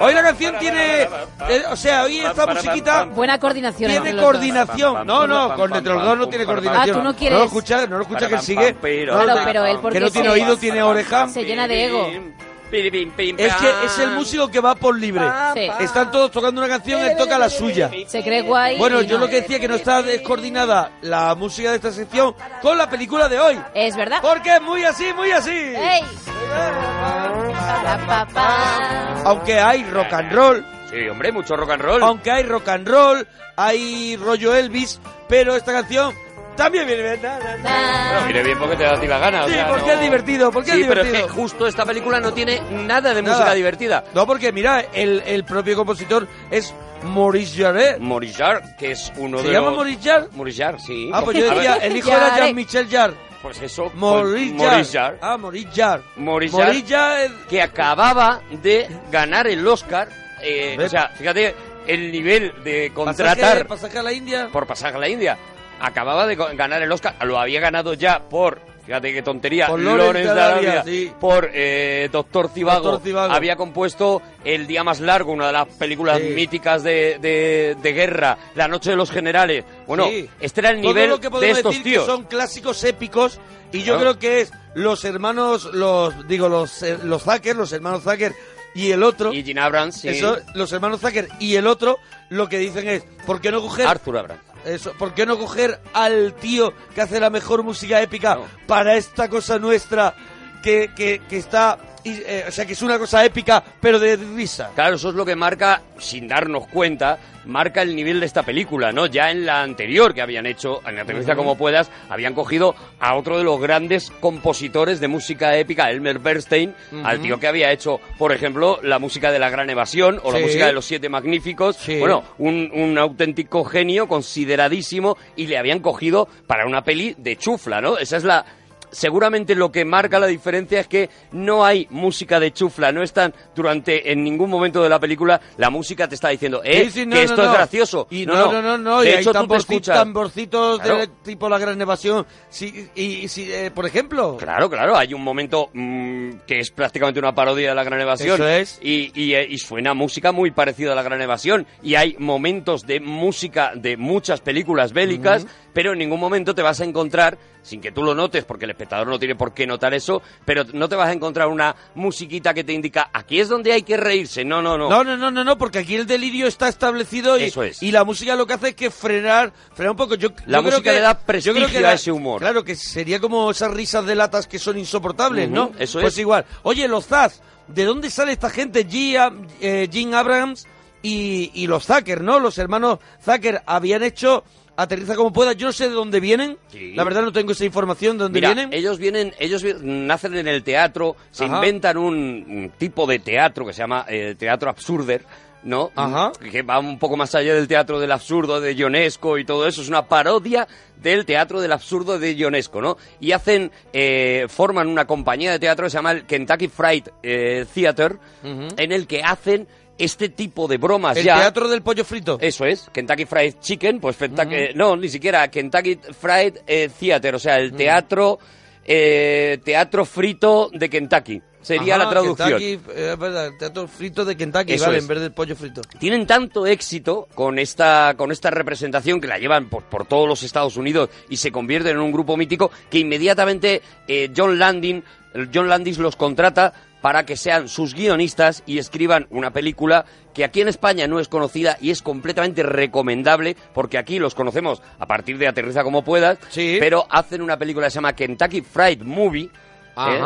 hoy la canción tiene, eh, o sea, hoy esta musiquita Buena coordinación. tiene coordinación. No, no, con entre los dos no tiene coordinación. Ah, tú no quieres- lo escucha, no lo escucha que sigue. Claro, pero él porque que no tiene oído, tiene oreja. Se llena de ego. Es que es el músico que va por libre. Sí. Están todos tocando una canción, él toca la suya. Se cree guay. Bueno, yo no. lo que decía que no está descoordinada la música de esta sección con la película de hoy. Es verdad. Porque es muy así, muy así. ¡Ey! Pa, pa, pa. Aunque hay rock and roll, Sí, hombre, mucho rock and roll. aunque hay rock and roll, hay rollo Elvis, pero esta canción también viene bien. Pero viene bien porque te da a ti la gana. o Sí, sea, porque no- es divertido, porque sí, es pero es divertido. que justo esta película no tiene nada de Nada. música divertida. No, porque mira, el, el propio compositor es Maurice Jarre. Maurice Jarre, que es uno ¿Se de llama los... Maurice Jarre? Maurice Jarre, sí. Ah, pues yo decía, el hijo era. Jean-Michel Jarre. Pues eso. Jarre. Ah, Maurice Jarre. que acababa de ganar el Oscar. eh, o sea, fíjate el nivel de Pasaje, contratar pasaje a la India. por pasaje a la India. Acababa de ganar el Oscar, lo había ganado ya por, fíjate qué tontería, Por de Arabia, sí. por eh, Doctor Cibago. Doctor Zivago. Había compuesto El Día Más Largo, una de las películas Sí. míticas de, de- de guerra, La Noche de los Generales. Bueno, Sí. este era el Todo nivel lo que de estos decir que tíos. son clásicos épicos y yo Claro. creo que es los hermanos, los digo los eh, los Zucker, los hermanos Zucker y el otro. Y Gene Abrams, sí. Eso, los hermanos Zucker y el otro lo que dicen es, ¿por qué no coger Arthur Abrams. Eso, ¿por qué no coger al tío que hace la mejor música épica No. para esta cosa nuestra que, que, que está y, eh, o sea, que es una cosa épica pero de risa? Claro, eso es lo que marca, sin darnos cuenta, marca el nivel de esta película, ¿no? Ya en la anterior que habían hecho, en Aterriza Ujú. como puedas, habían cogido a otro de los grandes compositores de música épica, Elmer Bernstein, al tío que había hecho, por ejemplo, la música de La Gran Evasión o la música de Los Siete Magníficos. Sí. Bueno, un, un auténtico genio consideradísimo y le habían cogido para una peli de chufla, ¿no? Esa es la... Seguramente lo que marca la diferencia es que no hay música de chufla, no están durante en ningún momento de la película la música te está diciendo, eh, Sí, sí, no, que no, esto no. es gracioso. Y no, no, no, no, De y hay hecho, tú te tamborci- escuchas. tamborcitos Claro. de tipo La Gran Evasión. Sí, y, y si, eh, por ejemplo, Claro, claro, hay un momento mm, que es prácticamente una parodia de la Gran Evasión. Eso es. Y, y, eh, y suena música muy parecida a la Gran Evasión. Y hay momentos de música de muchas películas bélicas, pero en ningún momento te vas a encontrar, sin que tú lo notes, porque el espectador no tiene por qué notar eso, pero no te vas a encontrar una musiquita que te indica aquí es donde hay que reírse. No, no, no. No, no, no, no, no, porque aquí el delirio está establecido y, Eso es. y la música lo que hace es que frenar, frenar un poco. Yo, La yo creo música que- le da yo creo prestigio que a ese humor. Claro, que sería como esas risas de latas que son insoportables, ¿no? eso pues es. igual. Oye, los Zaz, ¿de dónde sale esta gente? Gia, eh, Gene Abrams y, y los Zucker, ¿no? Los hermanos Zucker habían hecho Aterriza como pueda. Yo no sé de dónde vienen. Sí. La verdad no tengo esa información de dónde Mira, vienen. ellos vienen, ellos nacen en el teatro, se Ajá. inventan un, un tipo de teatro que se llama eh, teatro absurder, ¿no? Ajá. Que va un poco más allá del teatro del absurdo de Ionesco y todo eso. Es una parodia del teatro del absurdo de Ionesco, ¿no? Y hacen, eh, forman una compañía de teatro que se llama el Kentucky Fried eh, Theater, en el que hacen este tipo de bromas El ya. teatro del pollo frito. Eso es, Kentucky Fried Chicken, pues Kentucky, no, ni siquiera Kentucky Fried eh, Theater, o sea, el teatro eh, teatro frito de Kentucky. Sería Ajá, la traducción. Kentucky, eh, es verdad, el teatro frito de Kentucky, Eso vale, es. en vez del pollo frito. Tienen tanto éxito con esta, con esta representación que la llevan por, por todos los Estados Unidos y se convierten en un grupo mítico que inmediatamente eh, John Landing, John Landis los contrata para que sean sus guionistas y escriban una película que aquí en España no es conocida y es completamente recomendable porque aquí los conocemos a partir de Aterriza como puedas, Sí. pero hacen una película que se llama Kentucky Fried Movie, ¿eh?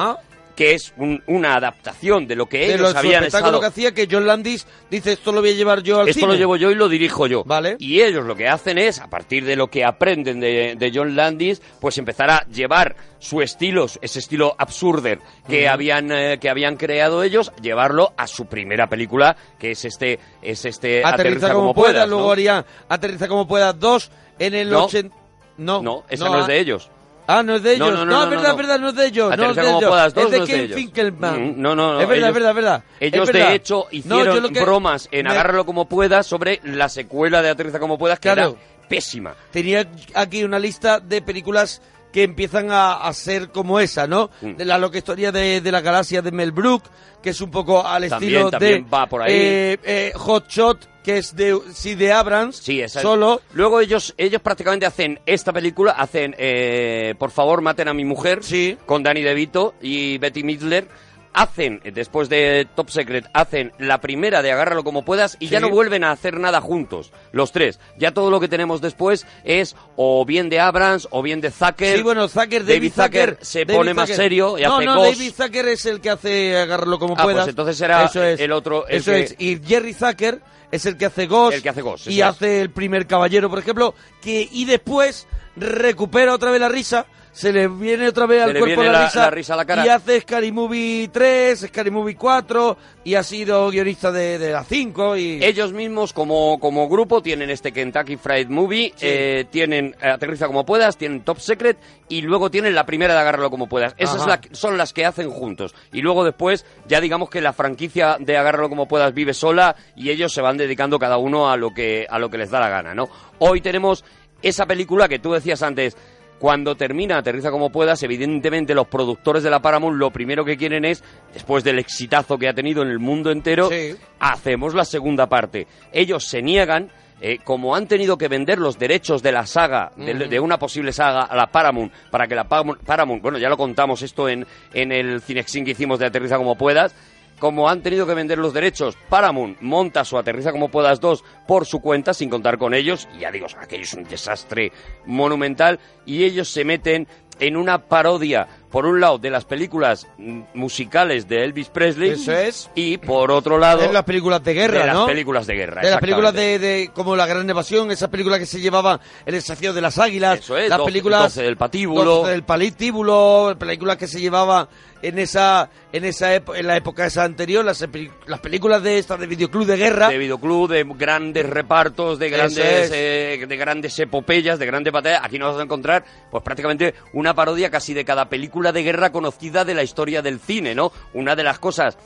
Que es un- una adaptación de lo que de ellos los habían estado que hacía que John Landis dice esto lo voy a llevar yo al esto cine. lo llevo yo y lo dirijo yo. Vale. Y ellos lo que hacen es, a partir de lo que aprenden de, de John Landis, pues empezar a llevar su estilo, ese estilo absurder que habían eh, que habían creado ellos, llevarlo a su primera película, que es este es este aterriza, como, pueda, puedas, ¿no? luego haría aterriza como pueda dos en el No. 80 no No, esa no, es ah, de ellos. Ah, no es de No, ellos. no, No, no, es no, verdad, no. es verdad, no es de ellos. no es de ellos. puedas, es de no es de Ken ellos. Finkelman. Mm, no, no, no, Es verdad, ellos- verdad, verdad. Ellos verdad. de hecho No, hicieron que- bromas en me- Agárralo como puedas sobre la secuela de Aterriza como puedas que Claro. era pésima. Tenía aquí una lista de películas que empiezan a, a ser como esa, ¿no? Mm. De la loca historia de, de la galaxia de Mel Brooks, que es un poco al También- estilo también de va por ahí. eh, eh, Hot Shot, que es de sí de Abrams, Sí, esa es- solo. Luego ellos, ellos prácticamente hacen esta película, hacen eh, Por favor, maten a mi mujer, Sí. con Danny DeVito y Betty Midler. Hacen, después de Top Secret, hacen la primera de Agárralo como puedas y ya no vuelven a hacer nada juntos, los tres. Ya todo lo que tenemos después es o bien de Abrams o bien de Zucker. Sí, bueno, Zucker, David, David Zucker se David pone más serio y no, hace no, Ghost. David Zucker es el que hace agarrarlo como Ah, pues puedas. entonces será Eso es. el otro, el Eso que- es. Y Jerry Zucker es el que hace Ghost. El que hace Ghost, Y es. hace el primer caballero, por ejemplo, que y después recupera otra vez la risa. Se le viene otra vez al cuerpo la, la- risa, la risa a la cara. y hace Scary Movie 3, Scary Movie 4 y ha sido guionista de, de la 5 y Ellos mismos como, como grupo tienen este Kentucky Fried Movie, eh, tienen eh, Aterriza como puedas, tienen Top Secret y luego tienen la primera de Agárralo como puedas. Esas la- son las que hacen juntos. Y luego después ya digamos que la franquicia de Agárralo como puedas vive sola y ellos se van dedicando cada uno a lo que, a lo que les da la gana, ¿no? Hoy tenemos esa película que tú decías antes, cuando termina Aterriza como puedas, evidentemente los productores de la Paramount lo primero que quieren es, después del exitazo que ha tenido en el mundo entero, Sí. hacemos la segunda parte. Ellos se niegan, eh, como han tenido que vender los derechos de la saga, de una posible saga a la Paramount, para que la Paramount, Paramount- bueno, ya lo contamos esto en, en el Cinexin que hicimos de Aterriza como puedas, como han tenido que vender los derechos, Paramount monta su Aterriza como puedas 2 por su cuenta, sin contar con ellos, y ya digo, aquello es un desastre monumental, y ellos se meten en una parodia, por un lado, de las películas musicales de Elvis Presley, Eso es. y por otro lado, de las películas de guerra, de las películas de guerra. de las películas de, de- como La Gran Evasión, esas películas que se llevaban El desafío de las águilas, Eso es, las 12 películas 12 del patíbulo. 12 del patíbulo, películas que se llevaban en esa en esa en la época esa anterior, las, las películas de estas de videoclub de guerra. de videoclub, de grandes repartos, de grandes, es. eh, de grandes epopeyas, de grandes batallas. Aquí nos vas a encontrar, pues prácticamente una parodia casi de cada película de guerra conocida de la historia del cine, ¿no? Una de las cosas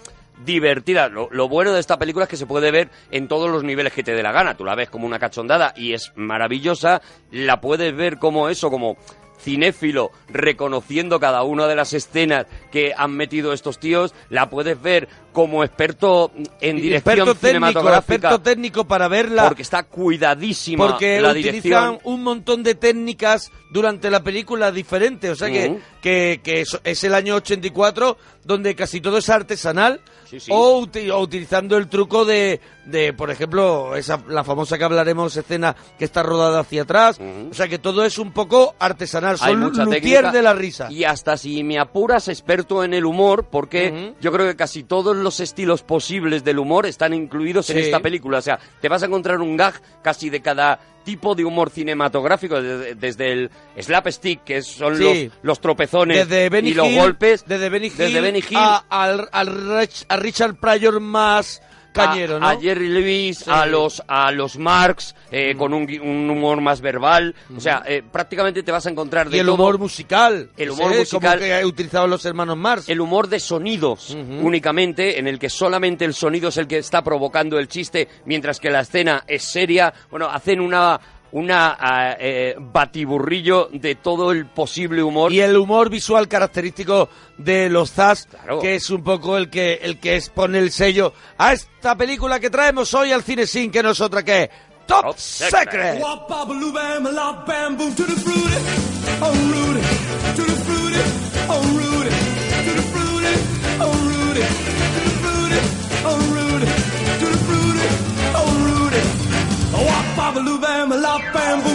divertidas. Lo, lo bueno de esta película es que se puede ver en todos los niveles que te dé la gana. Tú la ves como una cachondada y es maravillosa. La puedes ver como eso, como cinéfilo reconociendo cada una de las escenas que han metido estos tíos, la puedes ver como experto en dirección experto técnico, cinematográfica experto técnico para verla. porque está cuidadísima porque la utilizan dirección. un montón de técnicas durante la película diferentes. O sea que, Ujú. que, que es, es el año 84 donde casi todo es artesanal. Sí, sí. O, uti- o utilizando el truco de, de, por ejemplo, esa, la famosa que hablaremos, escena que está rodada hacia atrás. O sea que todo es un poco artesanal. Hay Son mucha técnica de la risa. y hasta si me apuras experto en el humor porque yo creo que casi todos los estilos posibles del humor están incluidos en esta película o sea te vas a encontrar un gag casi de cada tipo de humor cinematográfico desde, desde el slapstick que son Sí. los, los tropezones y los Hill, golpes desde Benny Hill, desde Benny Hill a, al- al Rich- a Richard Pryor más cañero, a, ¿no? a Jerry Lewis, Sí. a los a los Marx, eh, con un, un humor más verbal. O sea, eh, prácticamente te vas a encontrar de y el todo. humor musical. El humor musical. Como que utilizaban los hermanos Mars. el humor de sonidos Ujú. únicamente, en el que solamente el sonido es el que está provocando el chiste, mientras que la escena es seria. Bueno, hacen una una ah, eh, batiburrillo de todo el posible humor. Y el humor visual característico de los Zaz, Claro. que es un poco el que el que es pone el sello a esta película que traemos hoy al cine sin que nosotras que es Top, Top Secret. Secret.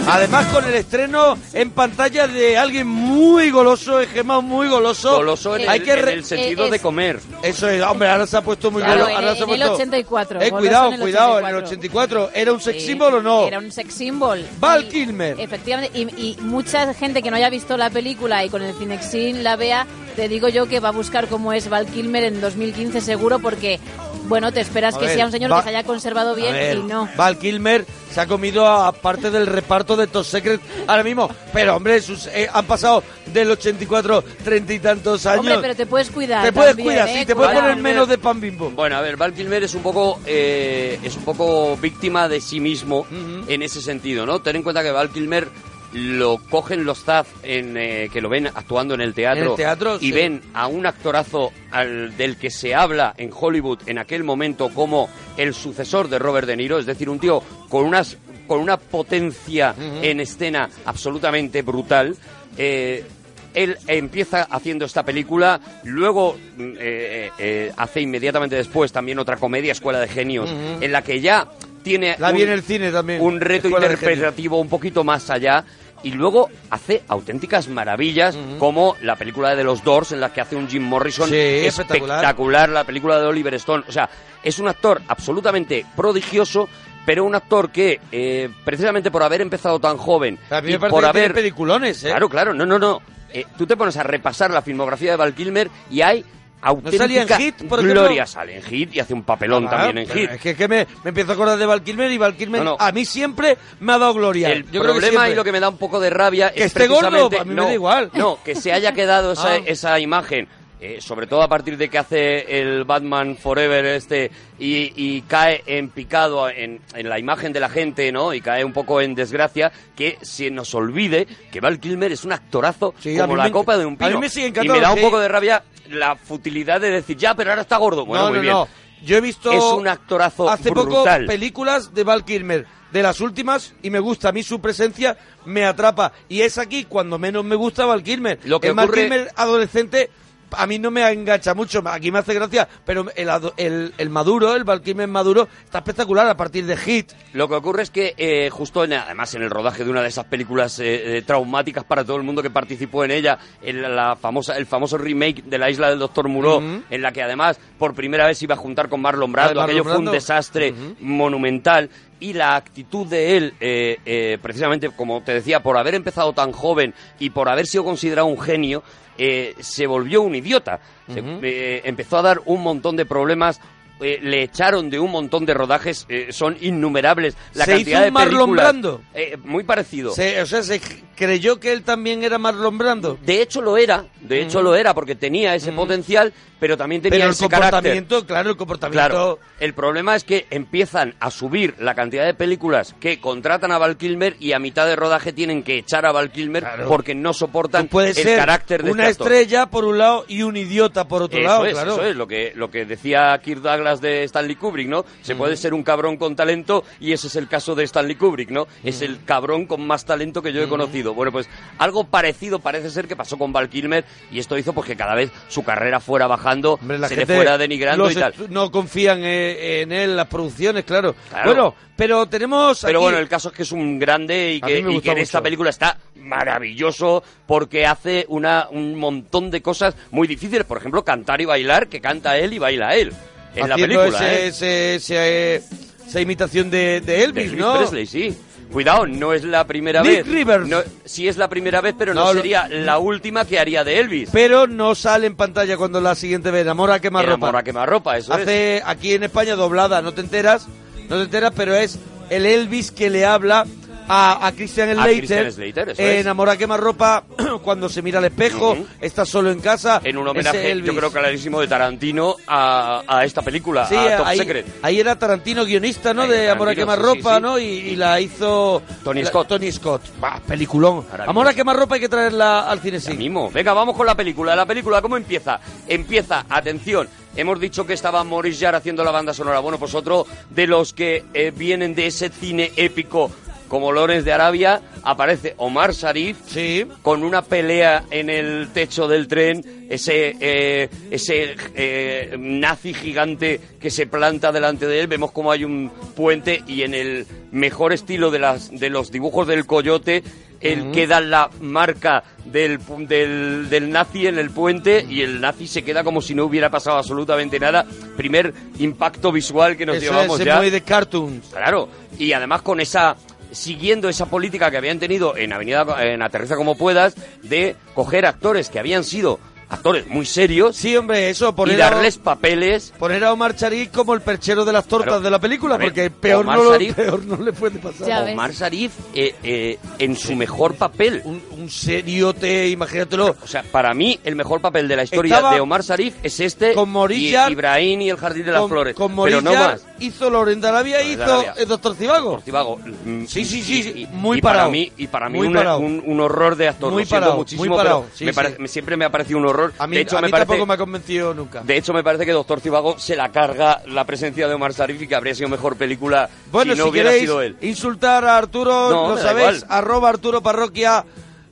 Además con el estreno en pantalla de alguien muy goloso, Gemma muy goloso. Goloso en, Hay el, que en re- el sentido es- de comer. Eso es, hombre, ahora se ha puesto muy Claro, en ahora el- se ha en el puesto- 84, Eh, cuidado, en el cuidado, en el 84. 84. ¿Era un sex Sí, symbol o no? Era un sex symbol. Val Y- Kilmer. Efectivamente, y, y mucha gente que no haya visto la película y con el Cinexin la vea, te digo yo que va a buscar cómo es Val Kilmer en 2015 seguro porque, bueno, te esperas A que ver, sea un señor Va- que se haya conservado bien ver, y no. Val Kilmer se ha comido a parte del reparto de Top Secret ahora mismo. Pero, hombre, sus, eh, han pasado del 84 treinta y tantos años. Hombre, pero te puedes cuidar. te puedes también, cuidar, ¿eh? sí, te puedes poner menos de pan bimbo. Bueno, a ver, Val Kilmer es un poco eh, es un poco víctima de sí mismo en ese sentido, ¿no? Ten en cuenta que Val Kilmer lo cogen los Zaz en, eh, que lo ven actuando en el teatro, En el teatro, y sí. ven a un actorazo al, del que se habla en Hollywood en aquel momento como el sucesor de Robert De Niro, es decir, un tío con unas con una potencia en escena absolutamente brutal. eh, él empieza haciendo esta película, luego mm, eh, hace inmediatamente después también otra comedia, Escuela de Genios, en la que ya tiene La un- vi en el cine también. un reto Escuela interpretativo un poquito más allá y luego hace auténticas maravillas como la película de los Doors en la que hace un Jim Morrison Sí, espectacular. espectacular, la película de Oliver Stone, o sea, es un actor absolutamente prodigioso pero un actor que eh, precisamente por haber empezado tan joven A mí y me parece por que tiene haber peliculones, ¿eh? Claro, claro, no, no, no. Eh, tú te pones a repasar la filmografía de Val Kilmer y hay auténtica salía en Hit, por ejemplo? gloria. Sale en Hit y hace un papelón Ah, también en Hit. Es que, es que me, me empiezo a acordar de Val Kilmer y Val Kilmer No, no. a mí siempre me ha dado gloria. El Yo problema y lo que me da un poco de rabia Que es esté gordo, a mí me no, da igual. No, que se haya quedado esa, Ah. esa imagen. Eh, sobre todo a partir de que hace el Batman Forever este y, y cae en picado en, en la imagen de la gente, ¿no? Y cae un poco en desgracia, que se nos olvide que Val Kilmer es un actorazo Sí, a como la me- copa de un a pino. mí me sigue y me da un poco de rabia la futilidad de decir, ya, pero ahora está gordo. Bueno, no, muy no, bien. no. Yo he visto Es un actorazo hace poco películas de Val Kilmer, de las últimas, y me gusta. A mí su presencia me atrapa. Y es aquí cuando menos me gusta Val Kilmer. Lo que el Val ocurre- Kilmer adolescente a mí no me engancha mucho. Aquí me hace gracia, pero el, el, el maduro, el Val Kilmer maduro, está espectacular a partir de Hit. Lo que ocurre es que eh, justo en, además en el rodaje de una de esas películas eh, eh, traumáticas para todo el mundo que participó en ella, en la, famosa, el famoso remake de La isla del Doctor Muró, en la que además por primera vez iba a juntar con Marlon Brando, Marlon aquello fue un desastre monumental. Y la actitud de él, eh, eh, precisamente como te decía, por haber empezado tan joven y por haber sido considerado un genio, eh, se volvió un idiota. Se- eh, empezó a dar un montón de problemas. Eh, le echaron de un montón de rodajes, eh, son innumerables. La Se cantidad hizo de Marlon películas. Brando. Eh, muy parecido. Se- o sea, se creyó que él también era Marlon Brando. De hecho lo era, de hecho lo era, porque tenía ese potencial, pero también tenía Pero el ese carácter. comportamiento, claro, el comportamiento... Claro, el problema es que empiezan a subir la cantidad de películas que contratan a Val Kilmer y a mitad de rodaje tienen que echar a Val Kilmer Claro. porque no soportan Puede el ser carácter de una este actor. estrella por un lado y un idiota por otro Eso lado, es, claro. eso es lo que, lo que decía Kirk Douglas de Stanley Kubrick, ¿no? Se puede ser un cabrón con talento y ese es el caso de Stanley Kubrick, ¿no? Es el cabrón con más talento que yo he conocido. Bueno, pues algo parecido parece ser que pasó con Val Kilmer y esto hizo pues que cada vez su carrera fuera bajando, Hombre, la se gente le fuera denigrando y tal. No confían eh, en él, las producciones, claro. Claro. Bueno, pero tenemos Pero aquí- bueno, el caso es que es un grande y que, y que en esta película está maravilloso porque hace una, un montón de cosas muy difíciles. Por ejemplo, cantar y bailar, que canta él y baila él en la haciendo película. ese- ¿eh? ese- ese, esa imitación de, de Elvis, Elvis ¿no? Presley, sí. Cuidado, no es la primera Nick vez. Rivers. No, sí es la primera vez, pero no, No, lo- sería la última que haría de Elvis. Pero no sale en pantalla cuando la siguiente ve Enamora a quemarropa. Enamora a quemarropa, eso es. Hace aquí en España doblada, no te enteras, no te enteras, pero es el Elvis que le habla a, a Christian Slater. Slater, en es. Enamora a quemarropa cuando se mira al espejo, está solo en casa. En un homenaje, yo creo clarísimo, de Tarantino a, a esta película, Sí, a Top ahí, Secret. ahí era Tarantino guionista, ¿no? Ahí de Amor a quemarropa, sí. ¿no? Y, y la hizo Tony la- Scott. Tony Scott. Bah, peliculón. Maravilloso. Amor a quemarropa hay que traerla al cine sí. mismo. Venga, vamos con la película. La película, ¿cómo empieza? Empieza, atención, hemos dicho que estaba Maurice Jarre haciendo la banda sonora. Bueno, pues otro de los que eh, vienen de ese cine épico como Lorenz de Arabia, aparece Omar Sharif Sí. con una pelea en el techo del tren, ese, eh, ese eh, nazi gigante que se planta delante de él, vemos como hay un puente y en el mejor estilo de, las, de los dibujos del coyote, él queda la marca del, del, del nazi en el puente y el nazi se queda como si no hubiera pasado absolutamente nada. Primer impacto visual que nos Eso llevamos es ya. muy de cartoons. Claro, y además con esa siguiendo esa política que habían tenido en Avenida en Aterriza como puedas de coger actores que habían sido actores muy serios Sí, hombre, eso, y poner, a, darles papeles. poner a Omar Sharif como el perchero de las tortas Claro. de la película, ver, porque peor no, lo- Sharif- peor no le puede pasar. Ya. Omar Sharif eh, eh, en su mejor papel. Un, un seriote, imagínatelo. O sea, para mí, el mejor papel de la historia Estaba de Omar Sharif es este con y Jarre, Ibrahim y el Jardín de las con, Flores. con pero no más. Hizo Loren Arabia, hizo Arabia. el Doctor Cibago. Portivago. mm, Sí, sí, y- sí, y- sí, y- muy y para parado. mí y para mí Muy un, un- un horror de actor. Muy parado, muchísimo, muy parado, pero sí, me sí. pare- me- siempre me ha parecido un horror. A mí, de hecho, a me parece tampoco me ha convencido nunca. de hecho, me parece que Doctor Cibago se la carga la presencia de Omar Sharif y que habría sido mejor película Bueno, si no si hubiera queréis sido él. insultar a Arturo, No, lo sabéis, igual. arroba Arturo Parroquia,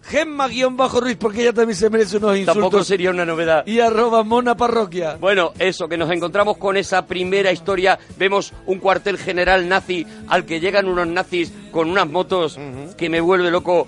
Gemma guion bajo Ruiz, porque ella también se merece unos Tampoco insultos. sería una novedad. Y arroba Mona Parroquia. Bueno, eso, que nos encontramos con esa primera historia. Vemos un cuartel general nazi al que llegan unos nazis con unas motos que me vuelve loco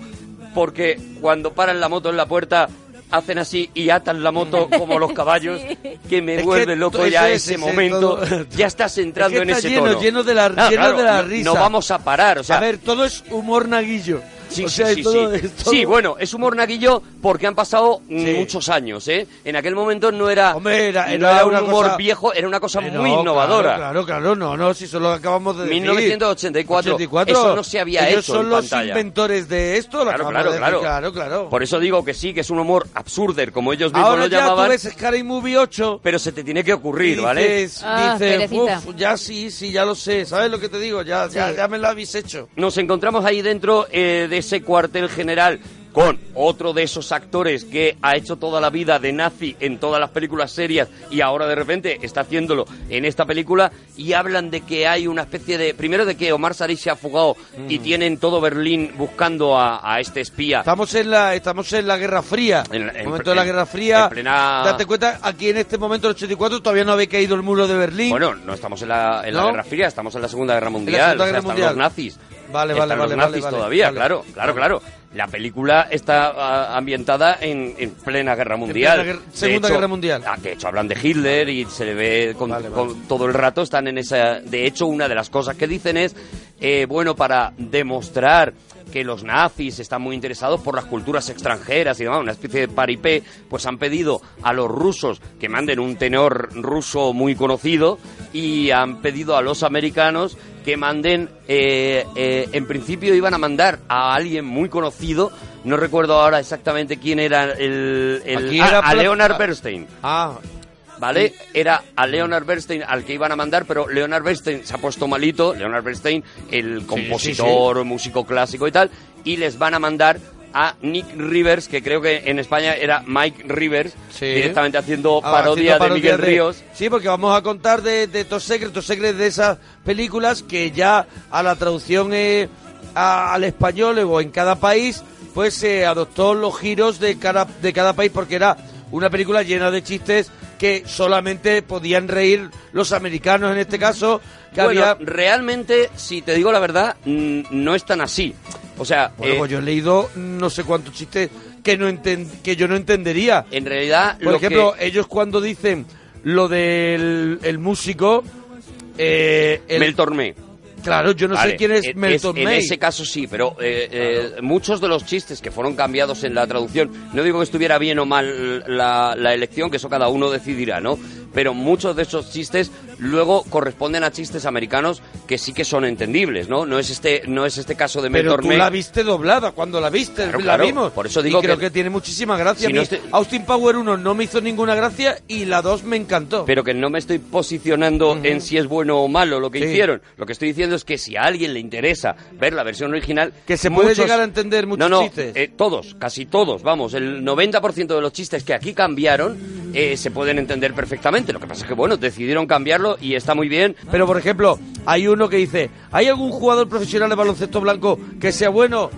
porque cuando paran la moto en la puerta hacen así y atan la moto como los caballos, que me Es que vuelve loco ya ese es, ese momento. todo. Ya estás entrando Es que en está ese lleno, tono. lleno de la- Ah, lleno claro, de la no- risa. No vamos a parar, o sea, a ver, todo es humor naguillo. Sí, o sí, sea, sí, todo, sí. todo- Sí, bueno, es humor naguillo porque han pasado Sí. muchos años, ¿eh? En aquel momento no era, Hombre, era- no era era un humor cosa- viejo, era una cosa Eh, muy no, innovadora. Claro, claro, no, no, si solo acabamos de decir. 1984, 84. eso no se había Ellos hecho son en los pantalla. inventores de esto, lo Claro, claro, de decir, claro. claro, claro. Por eso digo que sí, que es un humor absurder, como ellos mismos Ahora lo ya llamaban, tú ves Scary Movie 8 pero se te tiene que ocurrir, y ¿vale? dices, Ah, dices. "Uf, ya sí, sí, ya lo sé, ¿sabes lo que te digo? Ya, ya, Sí. ya me lo habéis hecho. Nos encontramos ahí dentro eh, de ese cuartel general con otro de esos actores que ha hecho toda la vida de nazi en todas las películas serias y ahora de repente está haciéndolo en esta película y hablan de que hay una especie de... Primero de que Omar Sharif se ha fugado y Mm. tienen todo Berlín buscando a, a este espía. Estamos en la, estamos en la Guerra Fría. En la- en momento de la Guerra Fría. en plena- Date cuenta, aquí en este momento, el 84, todavía no había caído el muro de Berlín. Bueno, no estamos en la, en la ¿No? Guerra Fría, estamos en la Segunda Guerra Mundial. Segunda o sea, Guerra están Mundial. los nazis. Vale, vale, vale, los nazis vale, todavía, vale. claro, claro, claro. La película está ah, ambientada en, en plena Guerra Mundial. plena guerra- De Segunda hecho- Guerra Mundial. ah, De hecho, hablan de Hitler y se le ve con- todo el rato, están en esa... De hecho, una de las cosas que dicen es, eh, bueno, para demostrar que los nazis están muy interesados por las culturas extranjeras y demás, una especie de paripé, pues han pedido a los rusos que manden un tenor ruso muy conocido y han pedido a los americanos que manden, eh, eh, en principio iban a mandar a alguien muy conocido, no recuerdo ahora exactamente quién era el... el- Aquí ah, era a Leonard Bernstein. Ah, ¿Vale? Era a Leonard Bernstein al que iban a mandar, pero Leonard Bernstein se ha puesto malito, Leonard Bernstein, el compositor, músico clásico y tal, y les van a mandar a Nick Rivers, que creo que en España era Mike Rivers, Sí. directamente haciendo Ah, parodia haciendo de Miguel de- Ríos. Sí, porque vamos a contar de, de Tos Secret, Tos Secret de esas películas que ya a la traducción eh, a- al español o en cada país, pues se adoptó los giros de cada, de cada país porque era una película llena de chistes que solamente podían reír los americanos en este caso, que Bueno, había... realmente, si te digo la verdad, no es tan así. O sea, Bueno, eh, pues yo he leído no sé cuántos chistes que no enten- que yo no entendería. en realidad, Por lo ejemplo, que... ellos cuando dicen lo del el músico, eh, el- Mel Tormé. Claro, yo no Vale, sé quién es en- Melton En May. ese caso sí, pero eh, eh, muchos de los chistes que fueron cambiados en la traducción, no digo que estuviera bien o mal la, la elección, que eso cada uno decidirá, ¿no? Pero muchos de esos chistes luego corresponden a chistes americanos que sí que son entendibles, ¿no? No es este, no es este caso de Mel Pero tú la viste doblada cuando la viste, Claro, la claro, vimos. por eso digo y creo que- que, tiene muchísima gracia. Si no estoy- Austin Power 1 no me hizo ninguna gracia y la 2 me encantó. pero que no me estoy posicionando en si es bueno o malo lo que Sí. hicieron. Lo que estoy diciendo es que si a alguien le interesa ver la versión original... Que se puede llegar a entender muchos no, no, chistes. eh, todos, casi todos, vamos, el 90% de los chistes que aquí cambiaron eh, se pueden entender perfectamente. Lo que pasa es que, bueno, decidieron cambiarlo y está muy bien. Pero, por ejemplo, hay uno que dice, ¿hay algún jugador profesional de baloncesto blanco que sea bueno?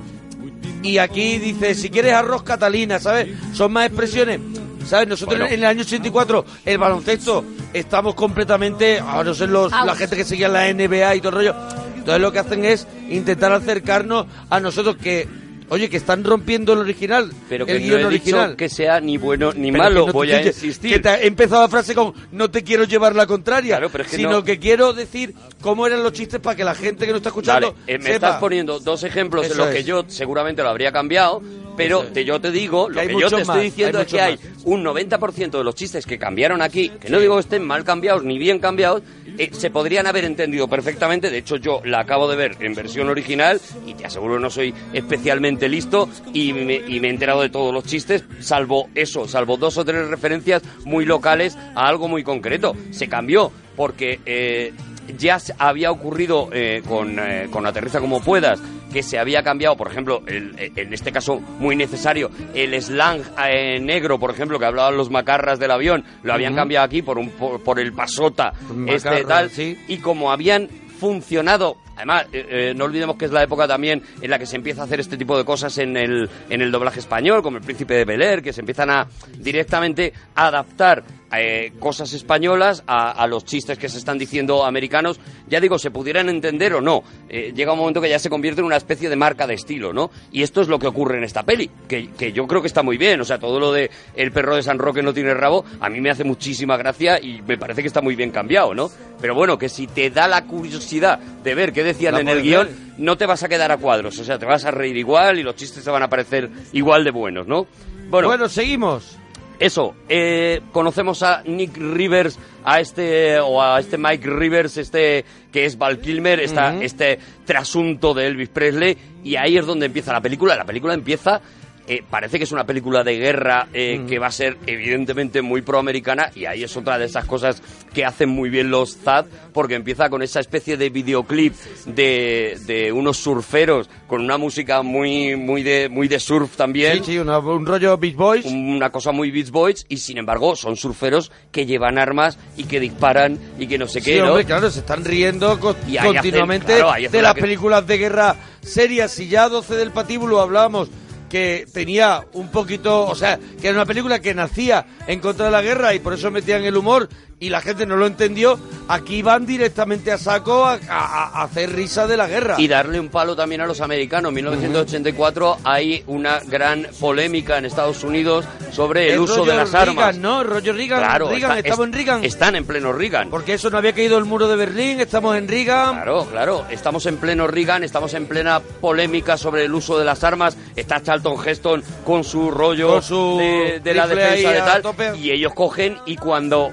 Y aquí dice, si quieres arroz Catalina, ¿sabes? Son más expresiones. ¿Sabes? Nosotros Bueno. en el año 84, el baloncesto, estamos completamente, ahora no sé, los, la gente que seguía la NBA y todo el rollo. Entonces lo que hacen es intentar acercarnos a nosotros que, Oye, que están rompiendo el original, Pero que el no he original. dicho que sea ni bueno ni Pero malo, no voy a insistir. Que te ha empezado la frase con no te quiero llevar la contraria, Claro, pero es que sino no- que quiero decir cómo eran los chistes para que la gente que no está escuchando Vale, eh, me sepa. estás poniendo dos ejemplos Eso en los que yo seguramente lo habría cambiado, pero te- yo te digo, lo que yo te estoy diciendo es que hay un 90% de los chistes que cambiaron aquí, que no digo que estén mal cambiados ni bien cambiados, eh, se podrían haber entendido perfectamente. De hecho, yo la acabo de ver en versión original y te aseguro no soy especialmente listo y me, y me he enterado de todos los chistes, salvo eso, salvo dos o tres referencias muy locales a algo muy concreto. Se cambió porque eh, ya había ocurrido eh, con, eh, con Aterriza como puedas, que se había cambiado, por ejemplo, el- en este caso muy necesario, el slang eh, negro, por ejemplo, que hablaban los macarras del avión, lo habían cambiado aquí por, un, por, por el pasota, este tal, sí. y como habían funcionado. Además, eh, eh, no olvidemos que es la época también en la que se empieza a hacer este tipo de cosas en el, en el doblaje español, como el Príncipe de Bel Air, que se empiezan a directamente adaptar eh, cosas españolas a, a los chistes que se están diciendo americanos. Ya digo, se pudieran entender o no. Eh, llega un momento que ya se convierte en una especie de marca de estilo, ¿no? Y esto es lo que ocurre en esta peli, que, que yo creo que está muy bien. O sea, todo lo de el perro de San Roque no tiene rabo, a mí me hace muchísima gracia y me parece que está muy bien cambiado, ¿no? Pero bueno, que si te da la curiosidad de ver qué decían La en el guion, no te vas a quedar a cuadros. O sea, te vas a reír igual y los chistes te van a parecer igual de buenos, ¿no? Bueno, Bueno, seguimos. Eso, eh, conocemos a Nick Rivers, a este, o a este Mike Rivers, este que es Val Kilmer, esta- este trasunto de Elvis Presley, y ahí es donde empieza la película. La película empieza, eh, parece que es una película de guerra eh, que va a ser evidentemente muy proamericana, y ahí es otra de esas cosas que hacen muy bien los ZAD, porque empieza con esa especie de videoclip de, de unos surferos con una música muy, muy, de, muy de surf también Sí, sí, una- un rollo Beach Boys. una cosa muy Beach Boys y sin embargo son surferos que llevan armas y que disparan y que no sé qué, Sí, claro, se están riendo Y hacen- continuamente claro, de la las que- películas de guerra serias. Y ya 12 del patíbulo hablábamos que tenía un poquito, o sea, que era una película que nacía en contra de la guerra y por eso metían el humor y la gente no lo entendió. Aquí van directamente a saco a, a- a hacer risa de la guerra. Y darle un palo también a los americanos. En 1984 hay una gran polémica en Estados Unidos sobre el, uso de las Reagan, armas. ¿no? Rollo Reagan, Claro, Reagan, está- estamos es- en Reagan. Están en pleno Reagan. Porque eso no había caído el muro de Berlín, estamos en Reagan. Claro, claro. Estamos en pleno Reagan, estamos en plena polémica sobre el uso de las armas. Está Charlton Heston con su rollo Con su de, de la defensa de tal. Y ellos cogen y cuando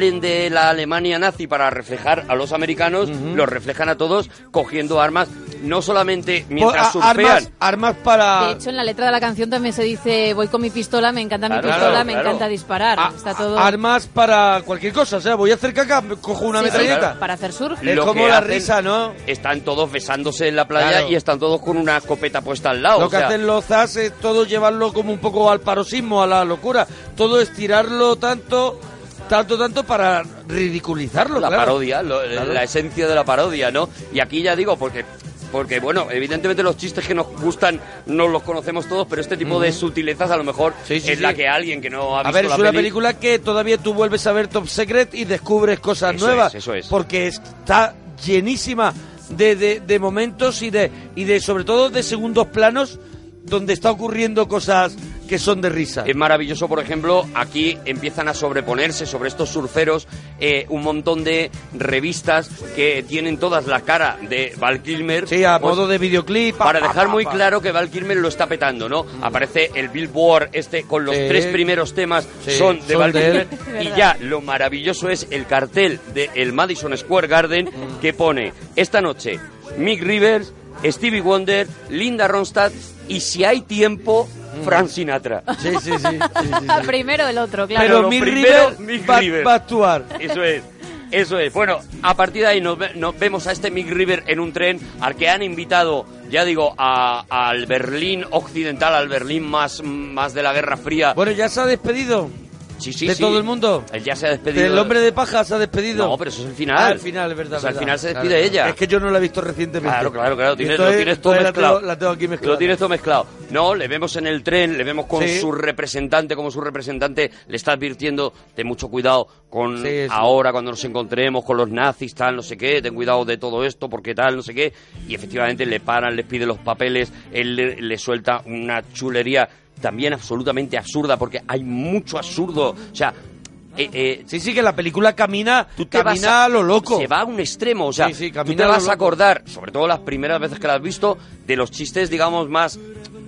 salen de la Alemania nazi para reflejar a los americanos, los reflejan a todos cogiendo armas, no solamente mientras a- surfean. armas, armas para... De hecho, en la letra de la canción también se dice voy con mi pistola, me encanta Claro, mi pistola, claro, me claro. encanta disparar. a- Está todo armas para cualquier cosa. O sea, voy a hacer caca, cojo una Sí, sí, metralleta. para hacer surf. Es Lo como la hacen- risa, ¿no? Están todos besándose en la playa Claro. y están todos con una escopeta puesta al lado. Lo o que sea, hacen los zas es todo llevarlo como un poco al paroxismo, a la locura. Todo es tirarlo tanto, tanto, tanto para ridiculizarlo. la claro. parodia, lo- Claro. la esencia de la parodia, ¿no? Y aquí ya digo, porque, porque bueno, evidentemente los chistes que nos gustan no los conocemos todos, pero este tipo de sutilezas a lo mejor Sí, sí, es sí. la que alguien que no ha A visto ver, es la una peli- película que todavía tú vuelves a ver Top Secret y descubres cosas Eso nuevas. es, eso es. Porque está llenísima de, de- de momentos y de, y de, sobre todo, de segundos planos donde está ocurriendo cosas que son de risa. Es maravilloso, por ejemplo, aquí empiezan a sobreponerse sobre estos surferos eh, un montón de revistas que tienen todas la cara de Val Kilmer. Sí, a pues, modo de videoclip. pa, Para pa, dejar pa, muy pa. claro que Val Kilmer lo está petando, ¿no? Aparece el Billboard este con los Sí. tres primeros temas Sí, son de son Val de Kilmer él. y ya lo maravilloso es el cartel del Madison Square Garden Mm. que pone esta noche Mick Rivers, Stevie Wonder, Linda Ronstadt y si hay tiempo Mm. Frank Sinatra. Sí, sí, sí. sí, sí, sí. Primero el otro, claro. Pero Mick primero, River Mick va, River. va a actuar. Eso es. Eso es. Bueno, a partir de ahí nos vemos a este Mick River en un tren al que han invitado, ya digo, a- al Berlín occidental, al Berlín más, más de la Guerra Fría. Bueno, ya se ha despedido. Sí, sí, ¿De sí. todo el mundo? Él ya se ha despedido. ¿El hombre de paja se ha despedido? No, pero eso es el final. Ah, el final, es verdad. O sea, al verdad. final se despide claro. ella. Es que yo no la he visto recientemente. Claro, claro, claro. Tienes, lo es- tienes todo la mezclado. tengo- la tengo aquí mezclada. Lo tienes todo mezclado. No, le vemos en el tren, le vemos con Sí. su representante, como su representante le está advirtiendo de mucho cuidado con sí. ahora cuando nos encontremos con los nazis, tal, no sé qué, ten cuidado de todo esto, porque tal, no sé qué. Y efectivamente le paran, les pide los papeles, él le, le suelta una chulería también absolutamente absurda, porque hay mucho absurdo. O sea, eh, eh, Sí, sí, que la película camina, tú te vas camina a lo loco. Se va a un extremo, o sea, Sí, sí, tú te a vas a acordar, sobre todo las primeras veces que la has visto, de los chistes, digamos, más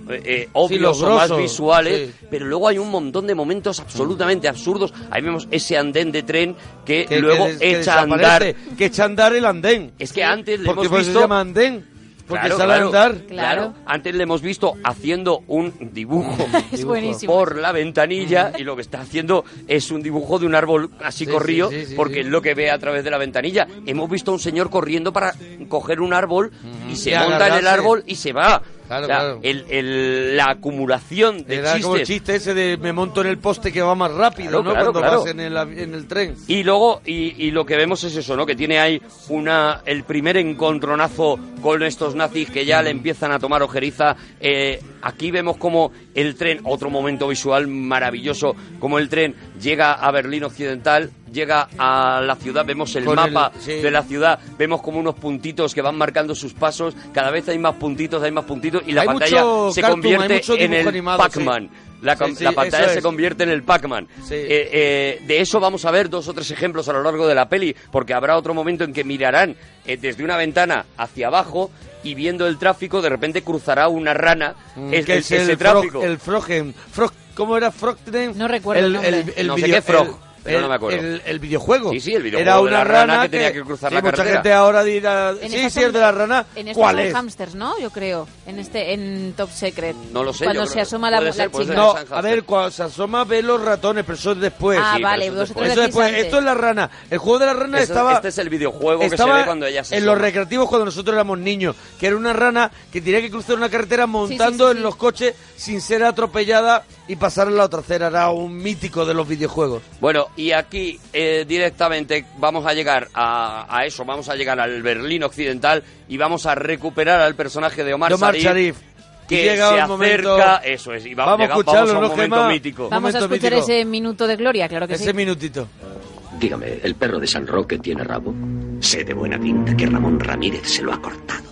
eh, eh, obvios o más visuales, pero luego hay un montón de momentos absolutamente absurdos. Ahí vemos ese andén de tren que, que, luego que des- que echa a andar. Que echa a andar el andén. Es que antes le Porque hemos por eso visto... se llama andén. Porque Claro, sale claro, a andar. Claro. Antes le hemos visto haciendo un dibujo Es buenísimo. por la ventanilla y lo que está haciendo es un dibujo de un árbol así Sí, corrido sí, sí, sí, porque sí. es lo que ve a través de la ventanilla. Hemos visto a un señor corriendo para coger un árbol y se Y monta en el árbol y se va. Claro, O sea, claro. el- el- la acumulación de Era como el chistes chiste ese de me monto en el poste que va más rápido, Claro, ¿no? claro, Cuando vas en el, en el tren. Y luego, y, y lo que vemos es eso, ¿no? Que tiene ahí una el primer encontronazo con estos nazis que ya le empiezan a tomar ojeriza. Eh, aquí vemos como el tren, otro momento visual maravilloso, como el tren llega a Berlín Occidental, llega a la ciudad, vemos el Con mapa el- sí. de la ciudad, vemos como unos puntitos que van marcando sus pasos, cada vez hay más puntitos, hay más puntitos, y la Hay pantalla se cartoon, convierte en el Pac-Man. sí. La, com- Sí, sí, la pantalla se es. convierte en el Pac-Man. Sí. Eh, eh, de eso vamos a ver dos o tres ejemplos a lo largo de la peli, porque habrá otro momento en que mirarán eh, desde una ventana hacia abajo y viendo el tráfico, de repente cruzará una rana es, Mm, que el- es ese el tráfico. Frog, el Frogen. Frog, ¿Cómo era Froggen? No recuerdo el nombre. No sé video- qué Frog, el- no el- me acuerdo. El, el videojuego. Sí, sí, el videojuego Era de una la rana que tenía que cruzar sí, la mucha carretera. gente ahora dirá, En sí, sí, es de la rana. En esta ¿Cuál son es? hamsters, ¿no? Yo creo. En este, en Top Secret. No lo sé, Cuando yo se creo- asoma la, la ser, puede chica. No, a ver, cuando se asoma ve los ratones, pero eso es después. Ah, Sí, vale, eso es vosotros después. Eso después. antes. Esto es la rana. El juego de la rana Eso- estaba. este es el videojuego que se estaba ve cuando ella se en los recreativos cuando nosotros éramos niños, que era una rana que tenía que cruzar una carretera montando en los coches sin ser atropellada y pasar a la otra acera. Era un mítico de los videojuegos. Bueno, y aquí eh, directamente vamos a llegar a, a eso, vamos a llegar al Berlín Occidental y vamos a recuperar al personaje de Omar, De Omar Sharif, Sharif. que llega se el momento- acerca, eso es, y va- Vamos a llega- escucharlo, vamos a un ¿no, momento mítico. Vamos a escuchar mítico. ese minuto de gloria, claro que Ese sí. minutito. Dígame, ¿el perro de San Roque tiene rabo? Sé de buena pinta que Ramón Ramírez se lo ha cortado.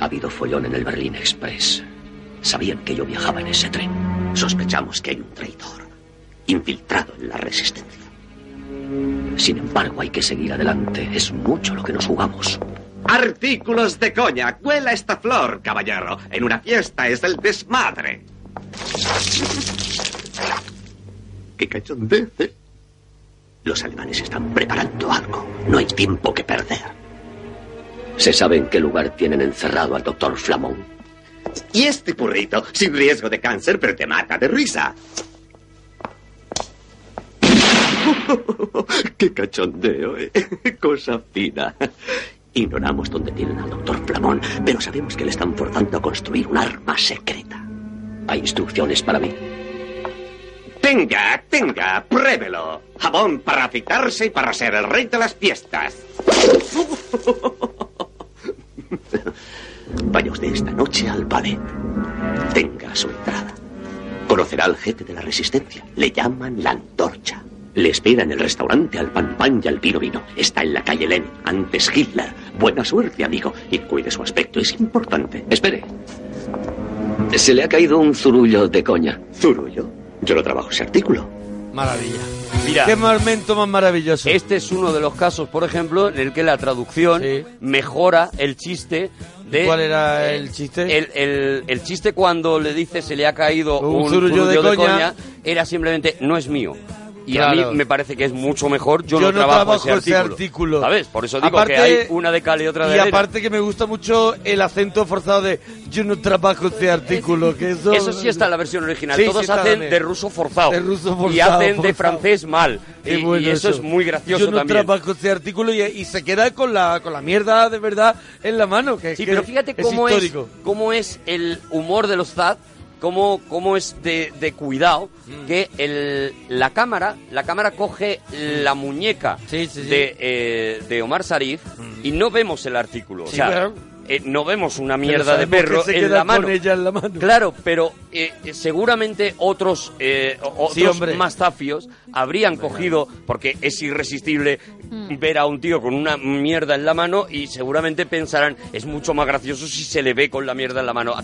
Ha habido follón en el Berlín Express. Sabían que yo viajaba en ese tren. Sospechamos que hay un traidor infiltrado en la resistencia. Sin embargo, hay que seguir adelante. Es mucho lo que nos jugamos. Artículos de coña. Huela esta flor, caballero. En una fiesta es el desmadre. ¡Qué cachondez! ¿eh? Los alemanes están preparando algo. No hay tiempo que perder. ¿Se sabe en qué lugar tienen encerrado al doctor Flamón? Y este burrito, sin riesgo de cáncer, pero te mata de risa. ¡Qué cachondeo! ¿eh? Cosa fina. Ignoramos dónde tienen al doctor Flamón, pero sabemos que le están forzando a construir un arma secreta. ¿Hay instrucciones para mí? Tenga, tenga, pruébelo. Jabón para afeitarse y para ser el rey de las fiestas. Vaya usted esta noche al ballet. Tenga su entrada. Conocerá al jefe de la resistencia. Le llaman la antorcha. Le espera en el restaurante al pan pan y al vino vino. Está en la calle Lenin, antes Hitler. Buena suerte, amigo. Y cuide su aspecto, es importante. Espere. Se le ha caído un zurullo de coña. Zurullo. Yo no trabajo ese artículo. Maravilla. Mira, Qué momento más maravilloso. este es uno de los casos, por ejemplo, en el que la traducción Sí. mejora el chiste de... ¿Cuál era el chiste? El, el- el chiste cuando le dice se le ha caído Un un, zurullo de zurullo de, coña. coña. era simplemente no es mío. Y Claro. a mí me parece que es mucho mejor. Yo, Yo no, trabajo, trabajo ese, ese artículo. artículo. ¿Sabes? Por eso digo Aparte- que hay una de cal y otra de Y arena. aparte que me gusta mucho el acento forzado de yo no trabajo este artículo, que eso... Eso sí está en la versión original. Sí, sí Todos está hacen de ruso forzado. De ruso y forzado, hacen de forzado. francés mal. Y, bueno y eso, es muy gracioso Yo no también. trabajo este artículo y, y se queda con la, con la mierda de verdad en la mano. Que es Sí, que pero fíjate es cómo es, histórico. cómo es el humor de los ZAD cómo, cómo es de, de cuidado Mm. que el, la cámara la cámara coge la muñeca Sí, sí, sí. De, eh, de Omar Sarif y no vemos el artículo. Sí, o sea, claro. eh, no vemos una mierda de sabemos que perro se en queda la mano. con ella en la mano. Claro, pero eh, seguramente otros, eh, otros hombre. zafios habrían cogido, porque es irresistible ver a un tío con una mierda en la mano y seguramente pensarán, es mucho más gracioso si se le ve con la mierda en la mano.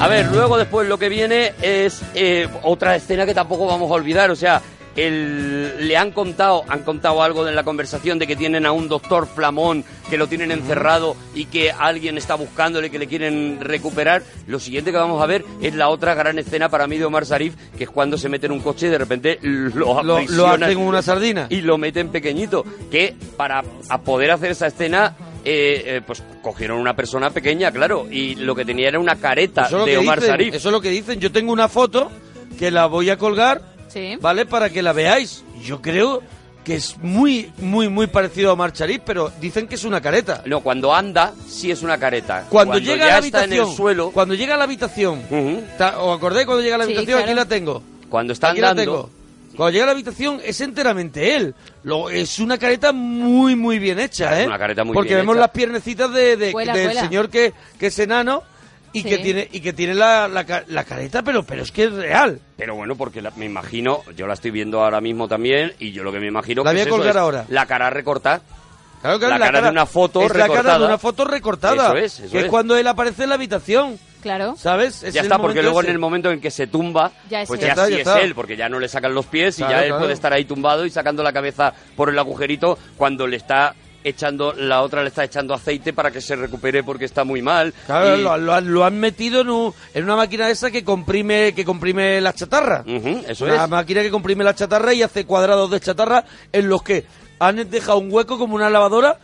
A ver, luego después lo que viene es eh, otra escena que tampoco vamos a olvidar, o sea, el, le han contado, han contado algo en la conversación de que tienen a un doctor Flamón que lo tienen encerrado y que alguien está buscándole que le quieren recuperar. Lo siguiente que vamos a ver es la otra gran escena para mí de Omar Sarif, que es cuando se mete en un coche y de repente lo Lo, lo hacen una sardina. y lo meten pequeñito. Que para a poder hacer esa escena, eh, eh, pues cogieron una persona pequeña, claro, y lo que tenía era una careta Eso de Omar dicen, Sarif. Eso es lo que dicen. Yo tengo una foto que la voy a colgar, Sí. ¿vale? Para que la veáis. Yo creo que es muy, muy, muy parecido a Omar Sharif, pero dicen que es una careta. No, cuando anda, sí es una careta. Cuando, llega ya a la está en habitación, el suelo, cuando llega a la habitación, ta- ¿os acordáis cuando llega a la Sí, habitación? Aquí la tengo. cuando está Aquí la tengo. Cuando llega a la habitación es enteramente él. Lo, es una careta muy, muy bien hecha, Es ¿eh? una careta muy Porque bien vemos hecha. las piernecitas de, de- Cuela, del cuela. señor que, que es enano y Sí. que tiene y que tiene la, la, la careta, pero, pero es que es real. Pero bueno, porque la- me imagino, yo la estoy viendo ahora mismo también, y yo lo que me imagino La que voy a es eso. La cara recortada. Claro que La cara de una foto es la cara de una foto recortada. Eso es, eso que es es. cuando él aparece en la habitación, Claro. ¿sabes? Es ya está, porque luego ese. en el momento en que se tumba, Ya es pues él. ya, Ya está, sí ya es está. él, porque ya no le sacan los pies y Claro, ya él claro. puede estar ahí tumbado y sacando la cabeza por el agujerito cuando le está echando, la otra le está echando aceite para que se recupere porque está muy mal. Claro, Y- lo, lo han, lo han metido en, un- en una máquina esa que comprime que comprime la chatarra. Ujú, eso una es. máquina que comprime la chatarra y hace cuadrados de chatarra en los que han dejado un hueco como una lavadora